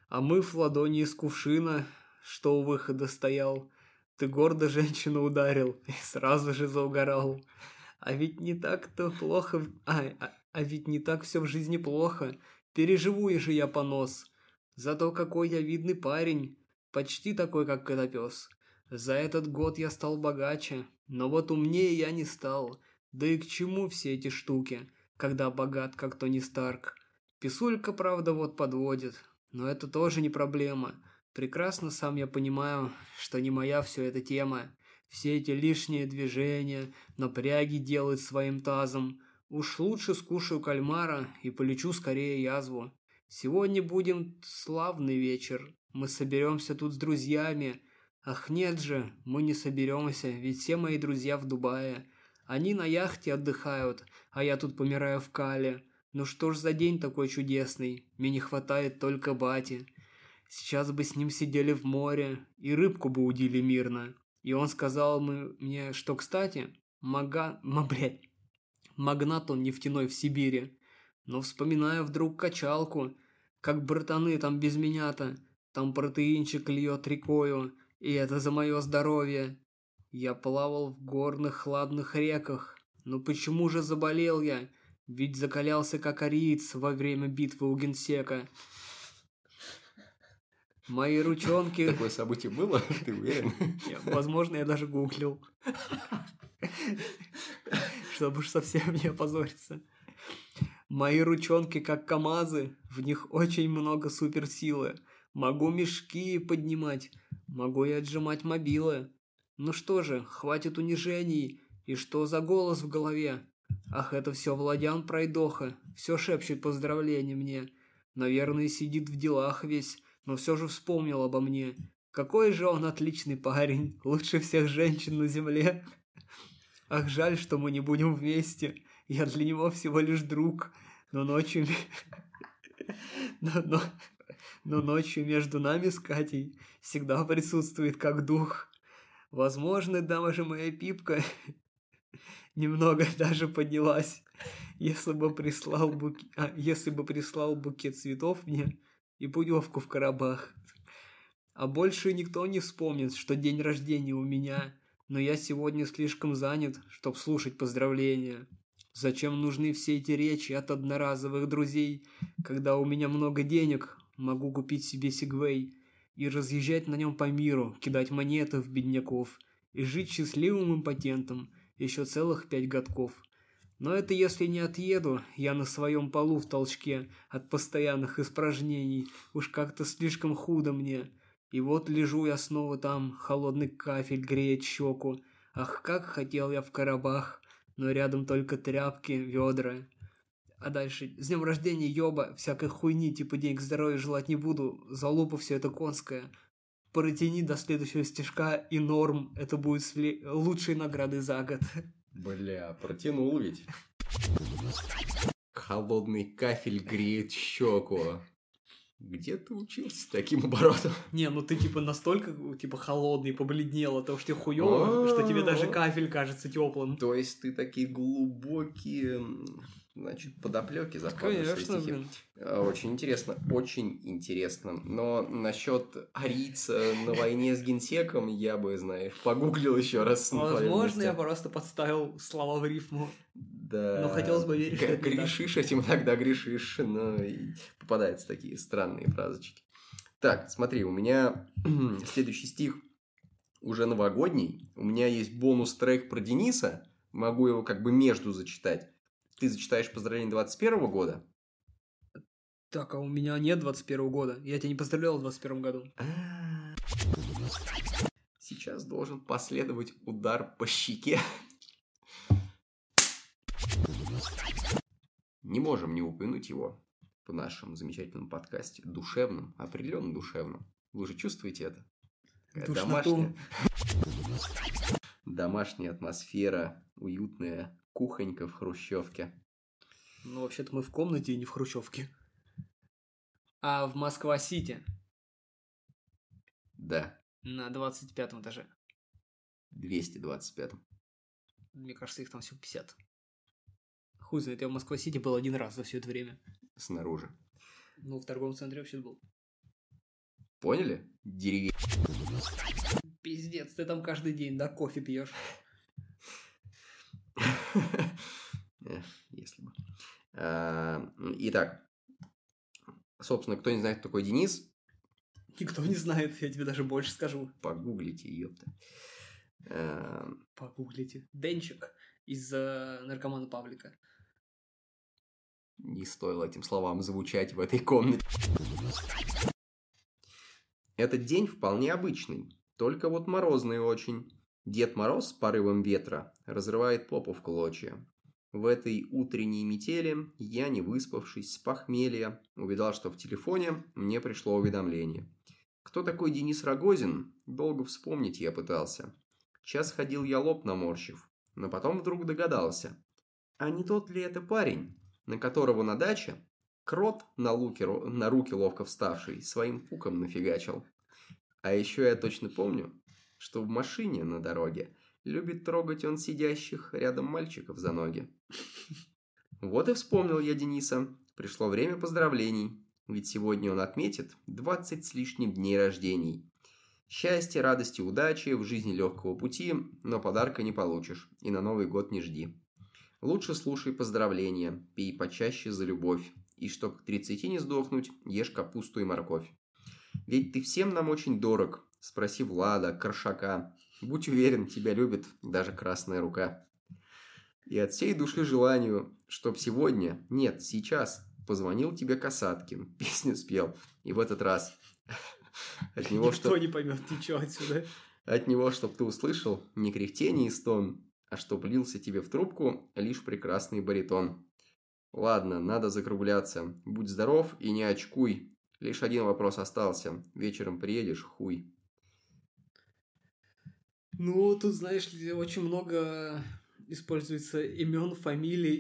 А мы в ладони из кувшина, что у выхода стоял, ты гордо женщину ударил и сразу же заугорал. А ведь не так-то плохо... А, а, а ведь не так все в жизни плохо. Переживу и же я понос. Зато какой я видный парень почти такой, как Котопес. За этот год я стал богаче, но вот умнее я не стал. Да и к чему все эти штуки, когда богат, как Тони Старк? Писулька, правда, вот подводит, но это тоже не проблема. Прекрасно сам я понимаю, что не моя все эта тема. Все эти лишние движения, напряги делать своим тазом. Уж лучше скушаю кальмара и полечу скорее язву. Сегодня будем славный вечер. Мы соберемся тут с друзьями. Ах нет же, мы не соберемся, ведь все мои друзья в Дубае. Они на яхте отдыхают, а я тут помираю в Кале. Ну что ж за день такой чудесный, мне не хватает только бати. Сейчас бы с ним сидели в море и рыбку бы удили мирно. И он сказал мне, что, кстати, мага... Ма, блядь, магнат он нефтяной в Сибири. Но вспоминаю вдруг качалку, Как братаны там без меня-то. Там протеинчик льет рекою, и это за мое здоровье. Я плавал в горных хладных реках. Но почему же заболел я? Ведь закалялся как ариец во время битвы у генсека. Мои ручонки... Такое событие было? Ты уверен? Возможно, я даже гуглил. Чтобы уж совсем не опозориться. Мои ручонки как КамАЗы, в них очень много суперсилы. Могу мешки поднимать, могу и отжимать мобилы. Ну что же, хватит унижений. И что за голос в голове? Ах, это все Владян Пройдоха. Все шепчет поздравления мне. Наверное, сидит в делах весь, но все же вспомнил обо мне. Какой же он отличный парень, лучше всех женщин на земле. Ах, жаль, что мы не будем вместе. Я для него всего лишь друг. Но ночью... Но, но, но ночью между нами с Катей всегда присутствует как дух. Возможно, даже моя пипка немного даже поднялась, если бы прислал буки... а, если бы прислал букет цветов мне и путевку в Карабах. А больше никто не вспомнит, что день рождения у меня, но я сегодня слишком занят, чтобы слушать поздравления. Зачем нужны все эти речи от одноразовых друзей, когда у меня много денег, могу купить себе сегвей и разъезжать на нем по миру, кидать монеты в бедняков и жить счастливым импотентом еще целых пять годков. Но это если не отъеду, я на своем полу в толчке от постоянных испражнений, уж как-то слишком худо мне. И вот лежу я снова там, холодный кафель греет щеку. Ах, как хотел я в Карабах, но рядом только тряпки, ведра. А дальше, с днем рождения, ёба, всякой хуйни, типа денег здоровья желать не буду, залупа все это конское. Протяни до следующего стежка, и норм, это будет сли... лучшей наградой за год. Бля, протянул ведь. Холодный кафель греет щеку. Где ты учился таким оборотом? Не, ну ты типа настолько типа холодный, побледнел, а то что хуёво, что тебе даже кафель кажется теплым. То есть ты такие глубокие значит, подоплеки закладываешь Конечно, стихи. Блин. А, очень интересно, очень интересно. Но насчет арийца на войне с генсеком я бы, знаешь, погуглил еще раз. Возможно, я просто подставил слова в рифму. Да. Но хотелось бы верить, что Грешишь этим иногда грешишь, но попадаются такие странные фразочки. Так, смотри, у меня следующий стих уже новогодний. У меня есть бонус-трек про Дениса. Могу его как бы между зачитать. Ты зачитаешь поздравление 21 года? Так, а у меня нет 21 года. Я тебя не поздравлял в 21 году. Сейчас должен последовать удар по щеке. Не можем не упомянуть его в нашем замечательном подкасте. Душевном, определенно душевном. Вы же чувствуете это? Домашняя... Домашняя атмосфера, уютная кухонька в хрущевке. Ну, вообще-то мы в комнате, и не в хрущевке. А в Москва-Сити? Да. На 25 этаже. 225. Мне кажется, их там всего 50. Хуй знает, я в Москва-Сити был один раз за все это время. Снаружи. Ну, в торговом центре вообще был. Поняли? Деревень. Пиздец, ты там каждый день, да, кофе пьешь. Если бы. А, итак, собственно, кто не знает, кто такой Денис? Никто не знает, я тебе даже больше скажу. Погуглите, ёпта. А, Погуглите. Денчик из э, наркомана Павлика. Не стоило этим словам звучать в этой комнате. Этот день вполне обычный, только вот морозный очень. Дед Мороз с порывом ветра разрывает попу в клочья. В этой утренней метели я, не выспавшись с похмелья, увидал, что в телефоне мне пришло уведомление. Кто такой Денис Рогозин? Долго вспомнить я пытался. Час ходил я лоб наморщив, но потом вдруг догадался. А не тот ли это парень, на которого на даче крот на, луке, на руки ловко вставший своим пуком нафигачил? А еще я точно помню, что в машине на дороге любит трогать он сидящих рядом мальчиков за ноги. Вот и вспомнил я Дениса. Пришло время поздравлений. ведь сегодня он отметит 20 с лишним дней рождений. Счастья, радости, удачи, в жизни легкого пути, но подарка не получишь, и на Новый год не жди. Лучше слушай поздравления, пей почаще за любовь, и чтоб к 30 не сдохнуть, ешь капусту и морковь. Ведь ты всем нам очень дорог, спроси Влада, Коршака. Будь уверен, тебя любит даже красная рука. И от всей души желанию, чтоб сегодня, нет, сейчас, позвонил тебе Касаткин, песню спел, и в этот раз от него, Никто что... не поймет ничего отсюда. От него, чтоб ты услышал не кряхтение и стон, а чтоб лился тебе в трубку лишь прекрасный баритон. Ладно, надо закругляться. Будь здоров и не очкуй. Лишь один вопрос остался. Вечером приедешь, хуй. Ну, тут, знаешь ли, очень много используется имен, фамилий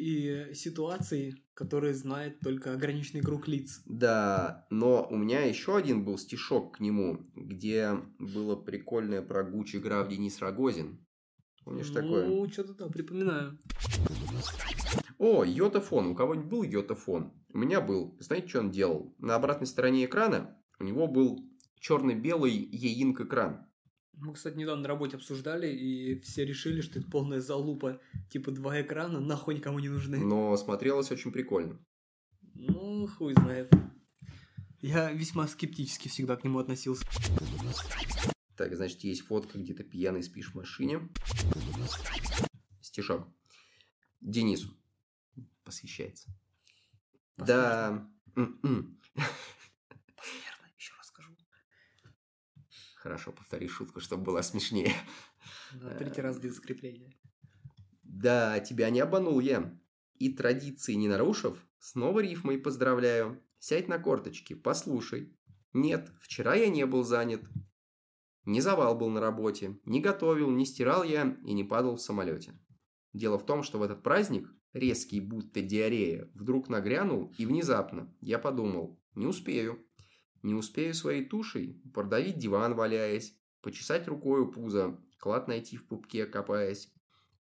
и ситуаций, которые знает только ограниченный круг лиц. Да, но у меня еще один был стишок к нему, где было прикольное про Гуччи Граф Денис Рогозин. Помнишь ну, такое? Ну, что-то да, припоминаю. О, йотафон. У кого-нибудь был йотафон? У меня был. Знаете, что он делал? На обратной стороне экрана у него был черно-белый еинк экран. Мы, кстати, недавно на работе обсуждали, и все решили, что это полная залупа. Типа два экрана нахуй никому не нужны. Но смотрелось очень прикольно. Ну, хуй знает. Я весьма скептически всегда к нему относился. Так, значит, есть фотка, где ты пьяный спишь в машине. Стишок. Денису. Посвящается. Да. Хорошо, повтори шутку, чтобы было смешнее. Да, третий раз без скрепления. Да, тебя не обманул я. И традиции не нарушив, снова рифмой поздравляю. Сядь на корточки, послушай. Нет, вчера я не был занят. Не завал был на работе, не готовил, не стирал я и не падал в самолете. Дело в том, что в этот праздник, резкий будто диарея, вдруг нагрянул и внезапно я подумал, не успею. Не успею своей тушей продавить диван, валяясь, почесать рукою пузо, клад найти в пупке, копаясь,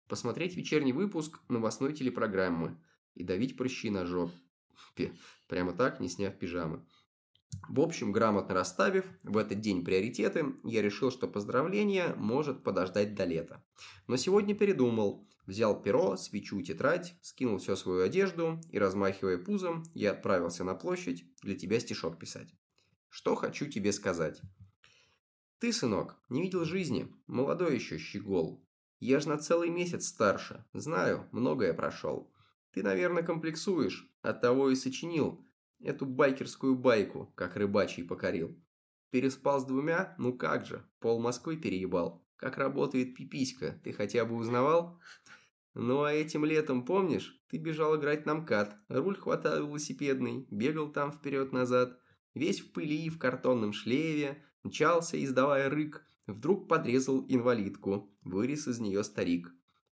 посмотреть вечерний выпуск новостной телепрограммы и давить прыщи на жопе, прямо так, не сняв пижамы. В общем, грамотно расставив в этот день приоритеты, я решил, что поздравление может подождать до лета. Но сегодня передумал. Взял перо, свечу тетрадь, скинул всю свою одежду и, размахивая пузом, я отправился на площадь для тебя стишок писать. Что хочу тебе сказать. Ты, сынок, не видел жизни, молодой еще щегол. Я ж на целый месяц старше, знаю, многое прошел. Ты, наверное, комплексуешь, оттого и сочинил эту байкерскую байку, как рыбачий покорил. Переспал с двумя? Ну как же, пол Москвы переебал. Как работает пиписька, ты хотя бы узнавал? Ну а этим летом, помнишь, ты бежал играть на МКАД, руль хватал велосипедный, бегал там вперед-назад. Весь в пыли, в картонном шлеве, мчался, издавая рык, вдруг подрезал инвалидку, вырез из нее старик.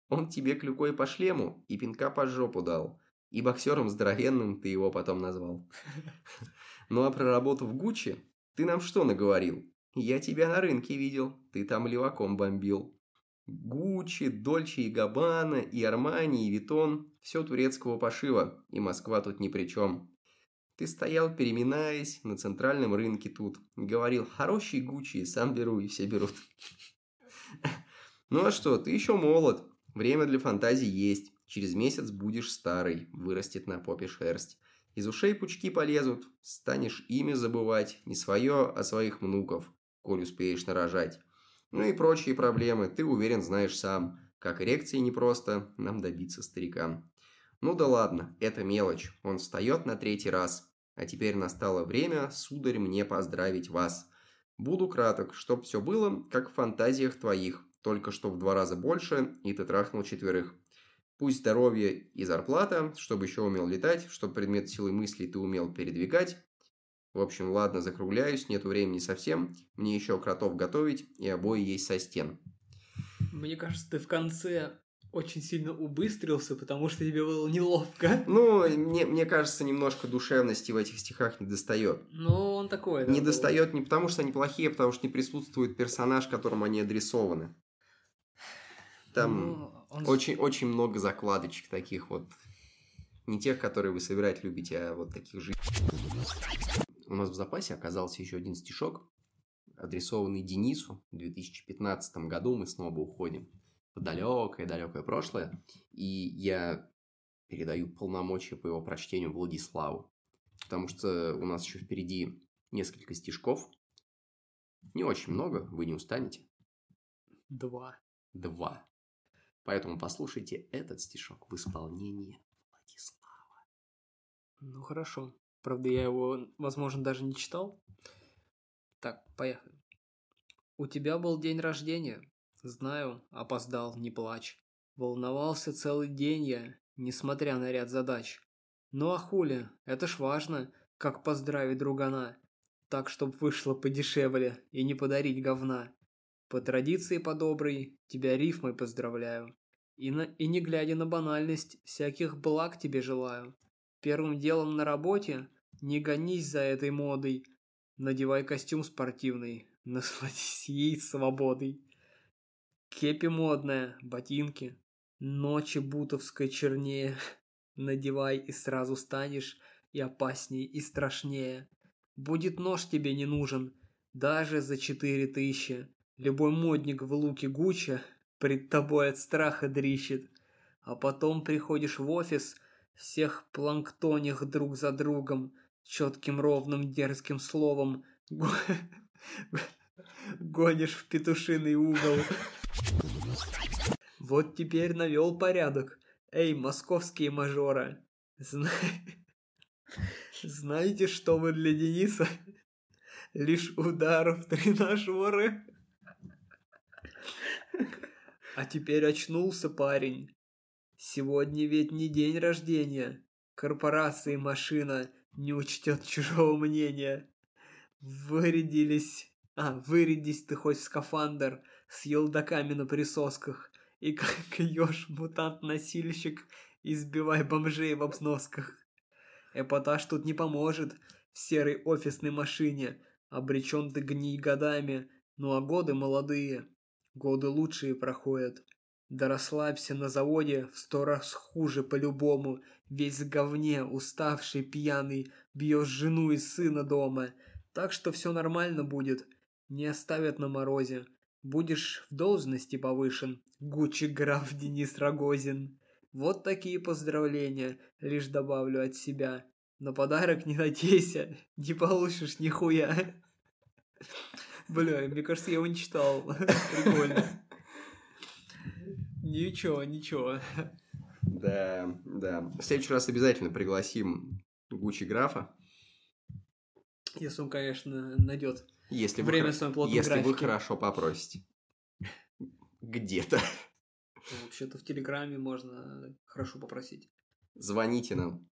Он тебе клюкой по шлему и пинка по жопу дал, и боксером здоровенным ты его потом назвал. Ну а про работу в Гуччи ты нам что наговорил? Я тебя на рынке видел, ты там леваком бомбил. Гуччи, Дольче и Габбана, и Армани, и Витон – все турецкого пошива, и Москва тут ни при чем. Ты стоял, переминаясь, на центральном рынке тут. Говорил, хороший Гуччи, сам беру, и все берут. Ну а что, ты еще молод. Время для фантазий есть. Через месяц будешь старый, вырастет на попе шерсть. Из ушей пучки полезут, станешь ими забывать, не свое, а своих внуков, коль успеешь нарожать. Ну и прочие проблемы, ты уверен знаешь сам. Как эрекции непросто нам добиться старикам. Ну да ладно, это мелочь. Он встает на третий раз. А теперь настало время, сударь, мне поздравить вас. Буду краток, чтоб все было, как в фантазиях твоих, только что в два раза больше, и ты трахнул четверых. Пусть здоровье и зарплата, чтобы еще умел летать, чтобы предмет силы мысли ты умел передвигать. В общем, ладно, закругляюсь, нет времени совсем. Мне еще кротов готовить и обои есть со стен. Мне кажется, ты в конце очень сильно убыстрился, потому что тебе было неловко. Ну, мне, мне кажется, немножко душевности в этих стихах не достает. Ну, он такой, да. Не достает не потому, что они плохие, а потому что не присутствует персонаж, которому они адресованы. Там ну, он... очень, очень много закладочек таких вот Не тех, которые вы собирать любите, а вот таких же. У нас в запасе оказался еще один стишок, адресованный Денису. В 2015 году мы снова уходим в далекое-далекое прошлое. И я передаю полномочия по его прочтению Владиславу. Потому что у нас еще впереди несколько стишков. Не очень много, вы не устанете. Два. Два. Поэтому послушайте этот стишок в исполнении Владислава. Ну хорошо. Правда, я его, возможно, даже не читал. Так, поехали. У тебя был день рождения. Знаю, опоздал, не плачь. Волновался целый день я, несмотря на ряд задач. Ну а хули, это ж важно, как поздравить другана. Так, чтоб вышло подешевле и не подарить говна. По традиции по доброй, тебя рифмой поздравляю. И, на, и не глядя на банальность, всяких благ тебе желаю. Первым делом на работе не гонись за этой модой. Надевай костюм спортивный, насладись ей свободой. Кепи модная, ботинки, ночи бутовской чернее. Надевай и сразу станешь и опаснее, и страшнее. Будет нож тебе не нужен, даже за четыре тысячи. Любой модник в луке Гуччи пред тобой от страха дрищет. А потом приходишь в офис, всех планктоних друг за другом, четким ровным дерзким словом гонишь в петушиный угол. Вот теперь навел порядок. Эй, московские мажоры, зна... знаете, что вы для Дениса? Лишь ударов тренажеры. А теперь очнулся парень. Сегодня ведь не день рождения. Корпорации машина не учтет чужого мнения. Вырядились... А, вырядись ты хоть в скафандр с елдаками на присосках. И как еж мутант-носильщик, избивай бомжей в обсносках. Эпатаж тут не поможет в серой офисной машине. Обречен ты гнить годами, ну а годы молодые. Годы лучшие проходят. Да расслабься на заводе в сто раз хуже по-любому. Весь в говне, уставший, пьяный, бьешь жену и сына дома. Так что все нормально будет. Не оставят на морозе. Будешь в должности повышен. Гуччи граф Денис Рогозин. Вот такие поздравления, лишь добавлю от себя. На подарок не надейся, не получишь нихуя. Бля, мне кажется, я его не читал. Прикольно. Ничего, ничего. Да, да. В следующий раз обязательно пригласим Гуччи графа. Если он, конечно, найдет если время вы, в своем плотном Если графике. вы хорошо попросите. Где-то. Ну, Вообще-то в Телеграме можно хорошо попросить. Звоните нам.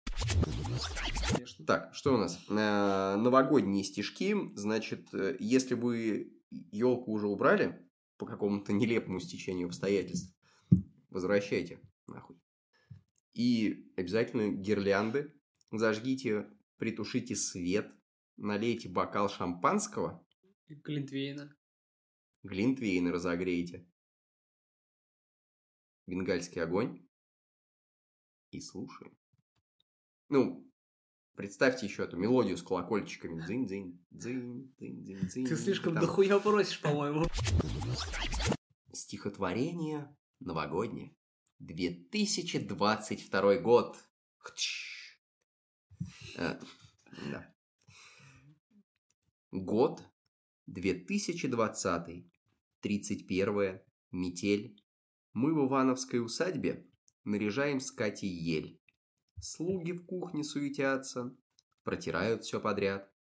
Конечно. Так, что у нас? Э, Новогодние стишки. Значит, э, если вы елку уже убрали по какому-то нелепому стечению обстоятельств, возвращайте нахуй. И обязательно гирлянды. Зажгите, притушите свет, налейте бокал шампанского, Глинтвейна. глинтвейн разогрейте, бенгальский огонь и слушаем. Ну, представьте еще эту мелодию с колокольчиками. Дзынь, дзынь, дзынь, дзынь, дзынь, дзынь. Ты слишком Там дохуя просишь, по-моему. Стихотворение новогоднее. 2022 год. Хтщ. Э, да. Год 2020. 31. Метель. Мы в Ивановской усадьбе наряжаем с Катей ель. Слуги в кухне суетятся, протирают все подряд.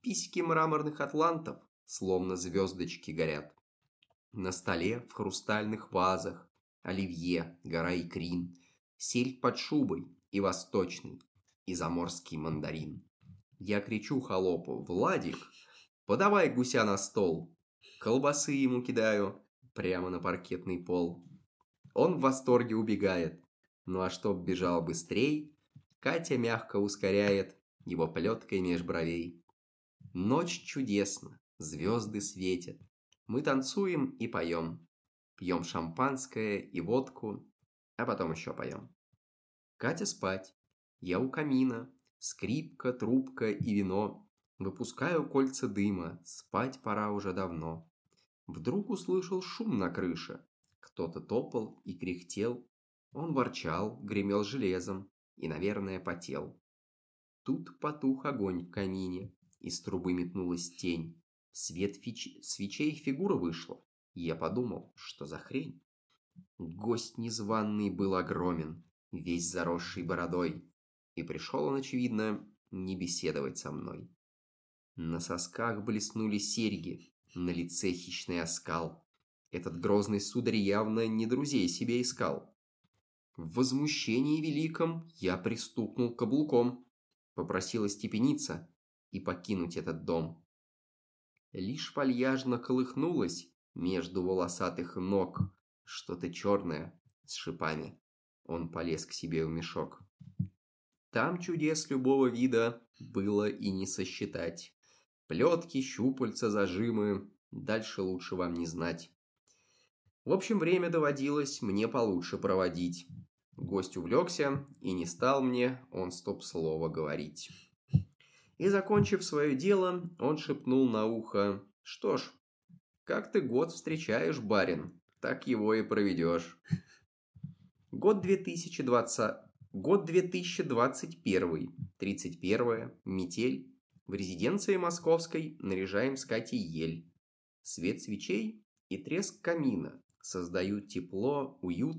Письки мраморных атлантов, словно звездочки горят. На столе в хрустальных вазах оливье, гора икрин, сельдь под шубой и восточный, и заморский мандарин. Я кричу холопу, Владик, подавай гуся на стол. Колбасы ему кидаю прямо на паркетный пол. Он в восторге убегает. Ну а чтоб бежал быстрей, Катя мягко ускоряет его плеткой меж бровей. Ночь чудесна, звезды светят. Мы танцуем и поем. Пьем шампанское и водку, а потом еще поем. Катя спать. Я у камина, скрипка, трубка и вино. Выпускаю кольца дыма, спать пора уже давно. Вдруг услышал шум на крыше. Кто-то топал и кряхтел. Он ворчал, гремел железом и, наверное, потел. Тут потух огонь в камине, из трубы метнулась тень. свет фич... свечей фигура вышла. Я подумал, что за хрень. Гость незваный был огромен, весь заросший бородой. И пришел он, очевидно, не беседовать со мной. На сосках блеснули серьги, на лице хищный оскал. Этот грозный сударь явно не друзей себе искал. В возмущении великом я пристукнул каблуком, попросила степениться и покинуть этот дом. Лишь вальяжно колыхнулась между волосатых ног что-то черное с шипами. Он полез к себе в мешок. Там чудес любого вида было и не сосчитать. Плетки, щупальца, зажимы. Дальше лучше вам не знать. В общем, время доводилось мне получше проводить. Гость увлекся и не стал мне он стоп-слово говорить. И, закончив свое дело, он шепнул на ухо. «Что ж, как ты год встречаешь, барин, так его и проведешь». Год 2020... Год 2021. 31. Метель. В резиденции московской наряжаем с Катей ель. Свет свечей и треск камина создают тепло, уют.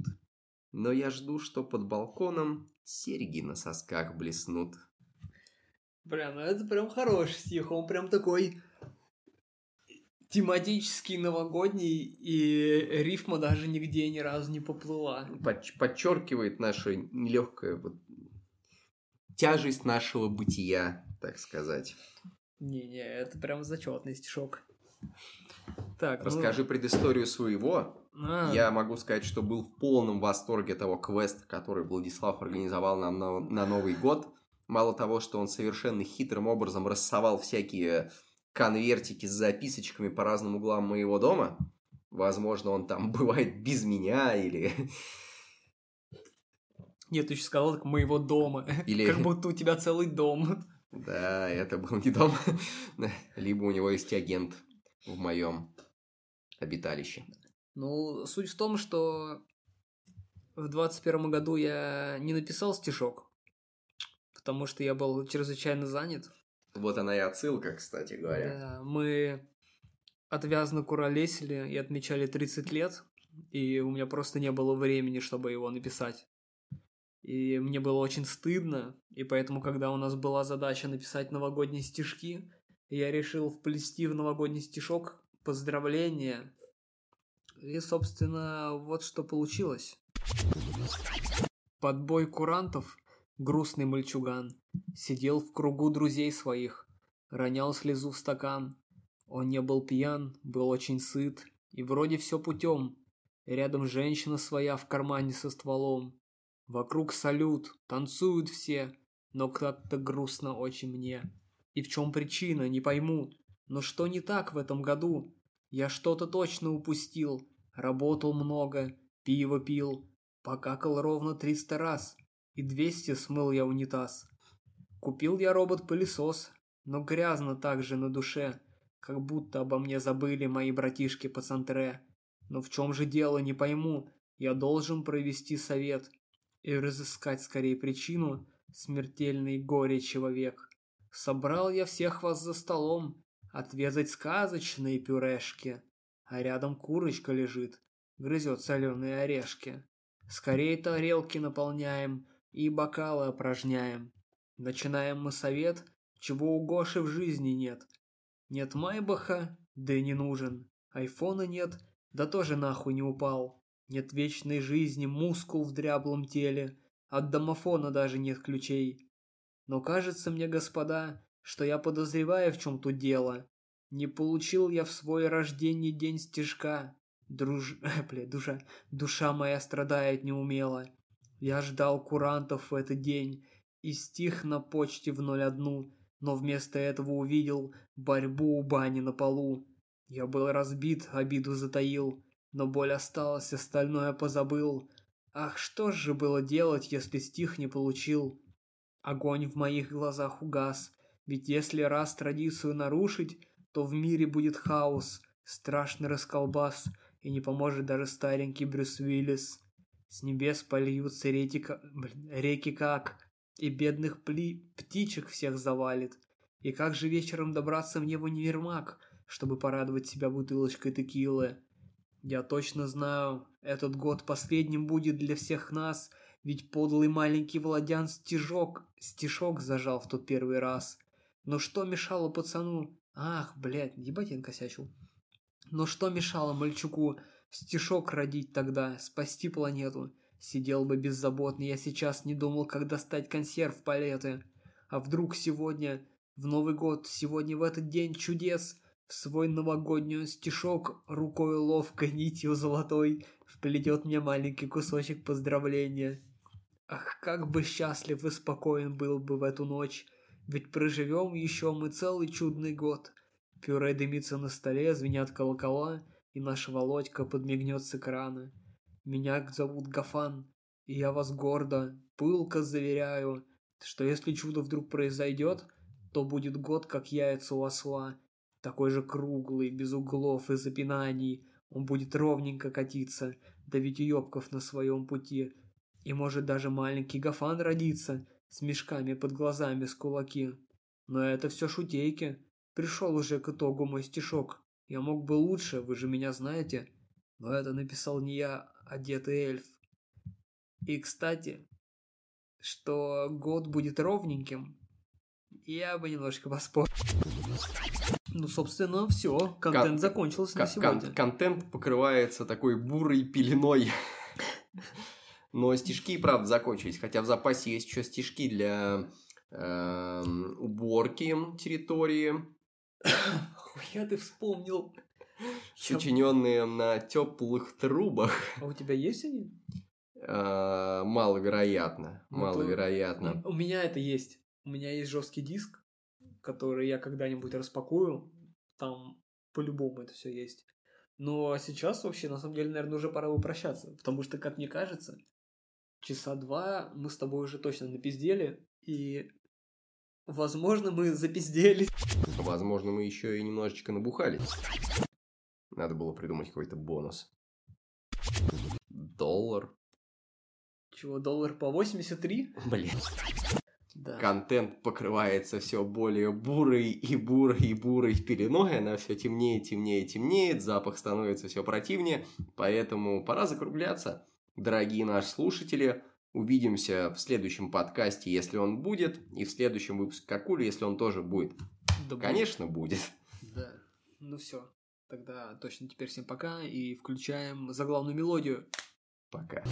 Но я жду, что под балконом серьги на сосках блеснут. Прям, ну это прям хороший стих, он прям такой тематический, новогодний, и рифма даже нигде ни разу не поплыла. Под, подчеркивает наша нелегкая вот тяжесть нашего бытия, так сказать. Не-не, это прям зачетный стишок. Так, ну Расскажи ну... предысторию своего. А. Я могу сказать, что был в полном восторге того квеста, который Владислав организовал нам на, на Новый год. Мало того, что он совершенно хитрым образом рассовал всякие конвертики с записочками по разным углам моего дома. Возможно, он там бывает без меня или... Нет, ты еще сказал так моего дома. Или... Как будто у тебя целый дом. Да, это был не дом. Либо у него есть агент в моем обиталище. Ну, суть в том, что в 21 году я не написал стишок, потому что я был чрезвычайно занят. Вот она и отсылка, кстати говоря. Да, мы отвязно куролесили и отмечали 30 лет, и у меня просто не было времени, чтобы его написать. И мне было очень стыдно, и поэтому, когда у нас была задача написать новогодние стишки, я решил вплести в новогодний стишок поздравления. И, собственно, вот что получилось. Под бой курантов грустный мальчуган, сидел в кругу друзей своих, ронял слезу в стакан. Он не был пьян, был очень сыт, и вроде все путем. Рядом женщина своя в кармане со стволом. Вокруг салют, танцуют все, но как-то грустно очень мне. И в чем причина, не пойму. Но что не так в этом году? Я что-то точно упустил. Работал много, пиво пил, покакал ровно триста раз и 200 смыл я унитаз. Купил я робот-пылесос, но грязно так же на душе, как будто обо мне забыли мои братишки по центре. Но в чем же дело, не пойму, я должен провести совет и разыскать скорее причину смертельной горе человек. Собрал я всех вас за столом, отвезать сказочные пюрешки, а рядом курочка лежит, грызет соленые орешки. Скорее тарелки наполняем, и бокалы опражняем. Начинаем мы совет, чего у Гоши в жизни нет. Нет Майбаха, да и не нужен. Айфона нет, да тоже нахуй не упал. Нет вечной жизни, мускул в дряблом теле. От домофона даже нет ключей. Но кажется мне, господа, что я подозреваю, в чем тут дело. Не получил я в свой рождение день стежка. Друж... Бля, душа... Душа моя страдает неумело. Я ждал курантов в этот день и стих на почте в 01, но вместо этого увидел борьбу у бани на полу. Я был разбит, обиду затаил, но боль осталась, остальное позабыл. Ах, что же было делать, если стих не получил? Огонь в моих глазах угас. Ведь если раз традицию нарушить, то в мире будет хаос, страшный расколбас, и не поможет даже старенький Брюс Уиллис. С небес польются блин, реки как, и бедных пли... птичек всех завалит. И как же вечером добраться мне в универмаг, чтобы порадовать себя бутылочкой текилы? Я точно знаю, этот год последним будет для всех нас, ведь подлый маленький Владян стишок, стишок зажал в тот первый раз. Но что мешало пацану? Ах, блядь, ебать я накосячил. Но что мешало мальчуку стишок родить тогда, спасти планету? Сидел бы беззаботный, я сейчас не думал, как достать консерв палеты. А вдруг сегодня, в Новый год, сегодня в этот день чудес, в свой новогодний стишок рукой ловкой нитью золотой вплетет мне маленький кусочек поздравления. Ах, как бы счастлив и спокоен был бы в эту ночь, ведь проживем еще мы целый чудный год. Пюре дымится на столе, звенят колокола, и наш Володька подмигнет с экрана. Меня зовут Гафан, и я вас гордо, пылко заверяю, что если чудо вдруг произойдет, то будет год, как яйца у осла, такой же круглый, без углов и запинаний, он будет ровненько катиться, давить уёбков на своем пути, и может даже маленький Гафан родиться, с мешками под глазами с кулаки. Но это все шутейки. Пришел уже к итогу мой стишок. Я мог бы лучше, вы же меня знаете. Но это написал не я, одетый эльф. И, кстати, что год будет ровненьким, я бы немножко поспорил. Ну, собственно, все. Контент Кон- закончился кон- на сегодня. Кон- контент покрывается такой бурой пеленой. Но стишки, правда, закончились. Хотя в запасе есть еще стишки для э, уборки территории. Хуя ты вспомнил сочиненные на теплых трубах. А у тебя есть они? А, маловероятно. Ну, маловероятно. У меня это есть. У меня есть жесткий диск, который я когда-нибудь распакую. Там по-любому это все есть. Но сейчас вообще, на самом деле, наверное, уже пора прощаться. Потому что, как мне кажется, часа два мы с тобой уже точно напиздели. И, возможно, мы запиздели. Возможно, мы еще и немножечко набухались. Надо было придумать какой-то бонус. Доллар. Чего, доллар по 83? Блин. Да. Контент покрывается все более бурой и бурой и бурой пеленой, она все темнее, темнее, темнеет, запах становится все противнее, поэтому пора закругляться. Дорогие наши слушатели, увидимся в следующем подкасте, если он будет, и в следующем выпуске Какули, если он тоже будет. Да Конечно, будет. будет. Да. Ну все. Тогда точно теперь всем пока и включаем заглавную мелодию. Пока.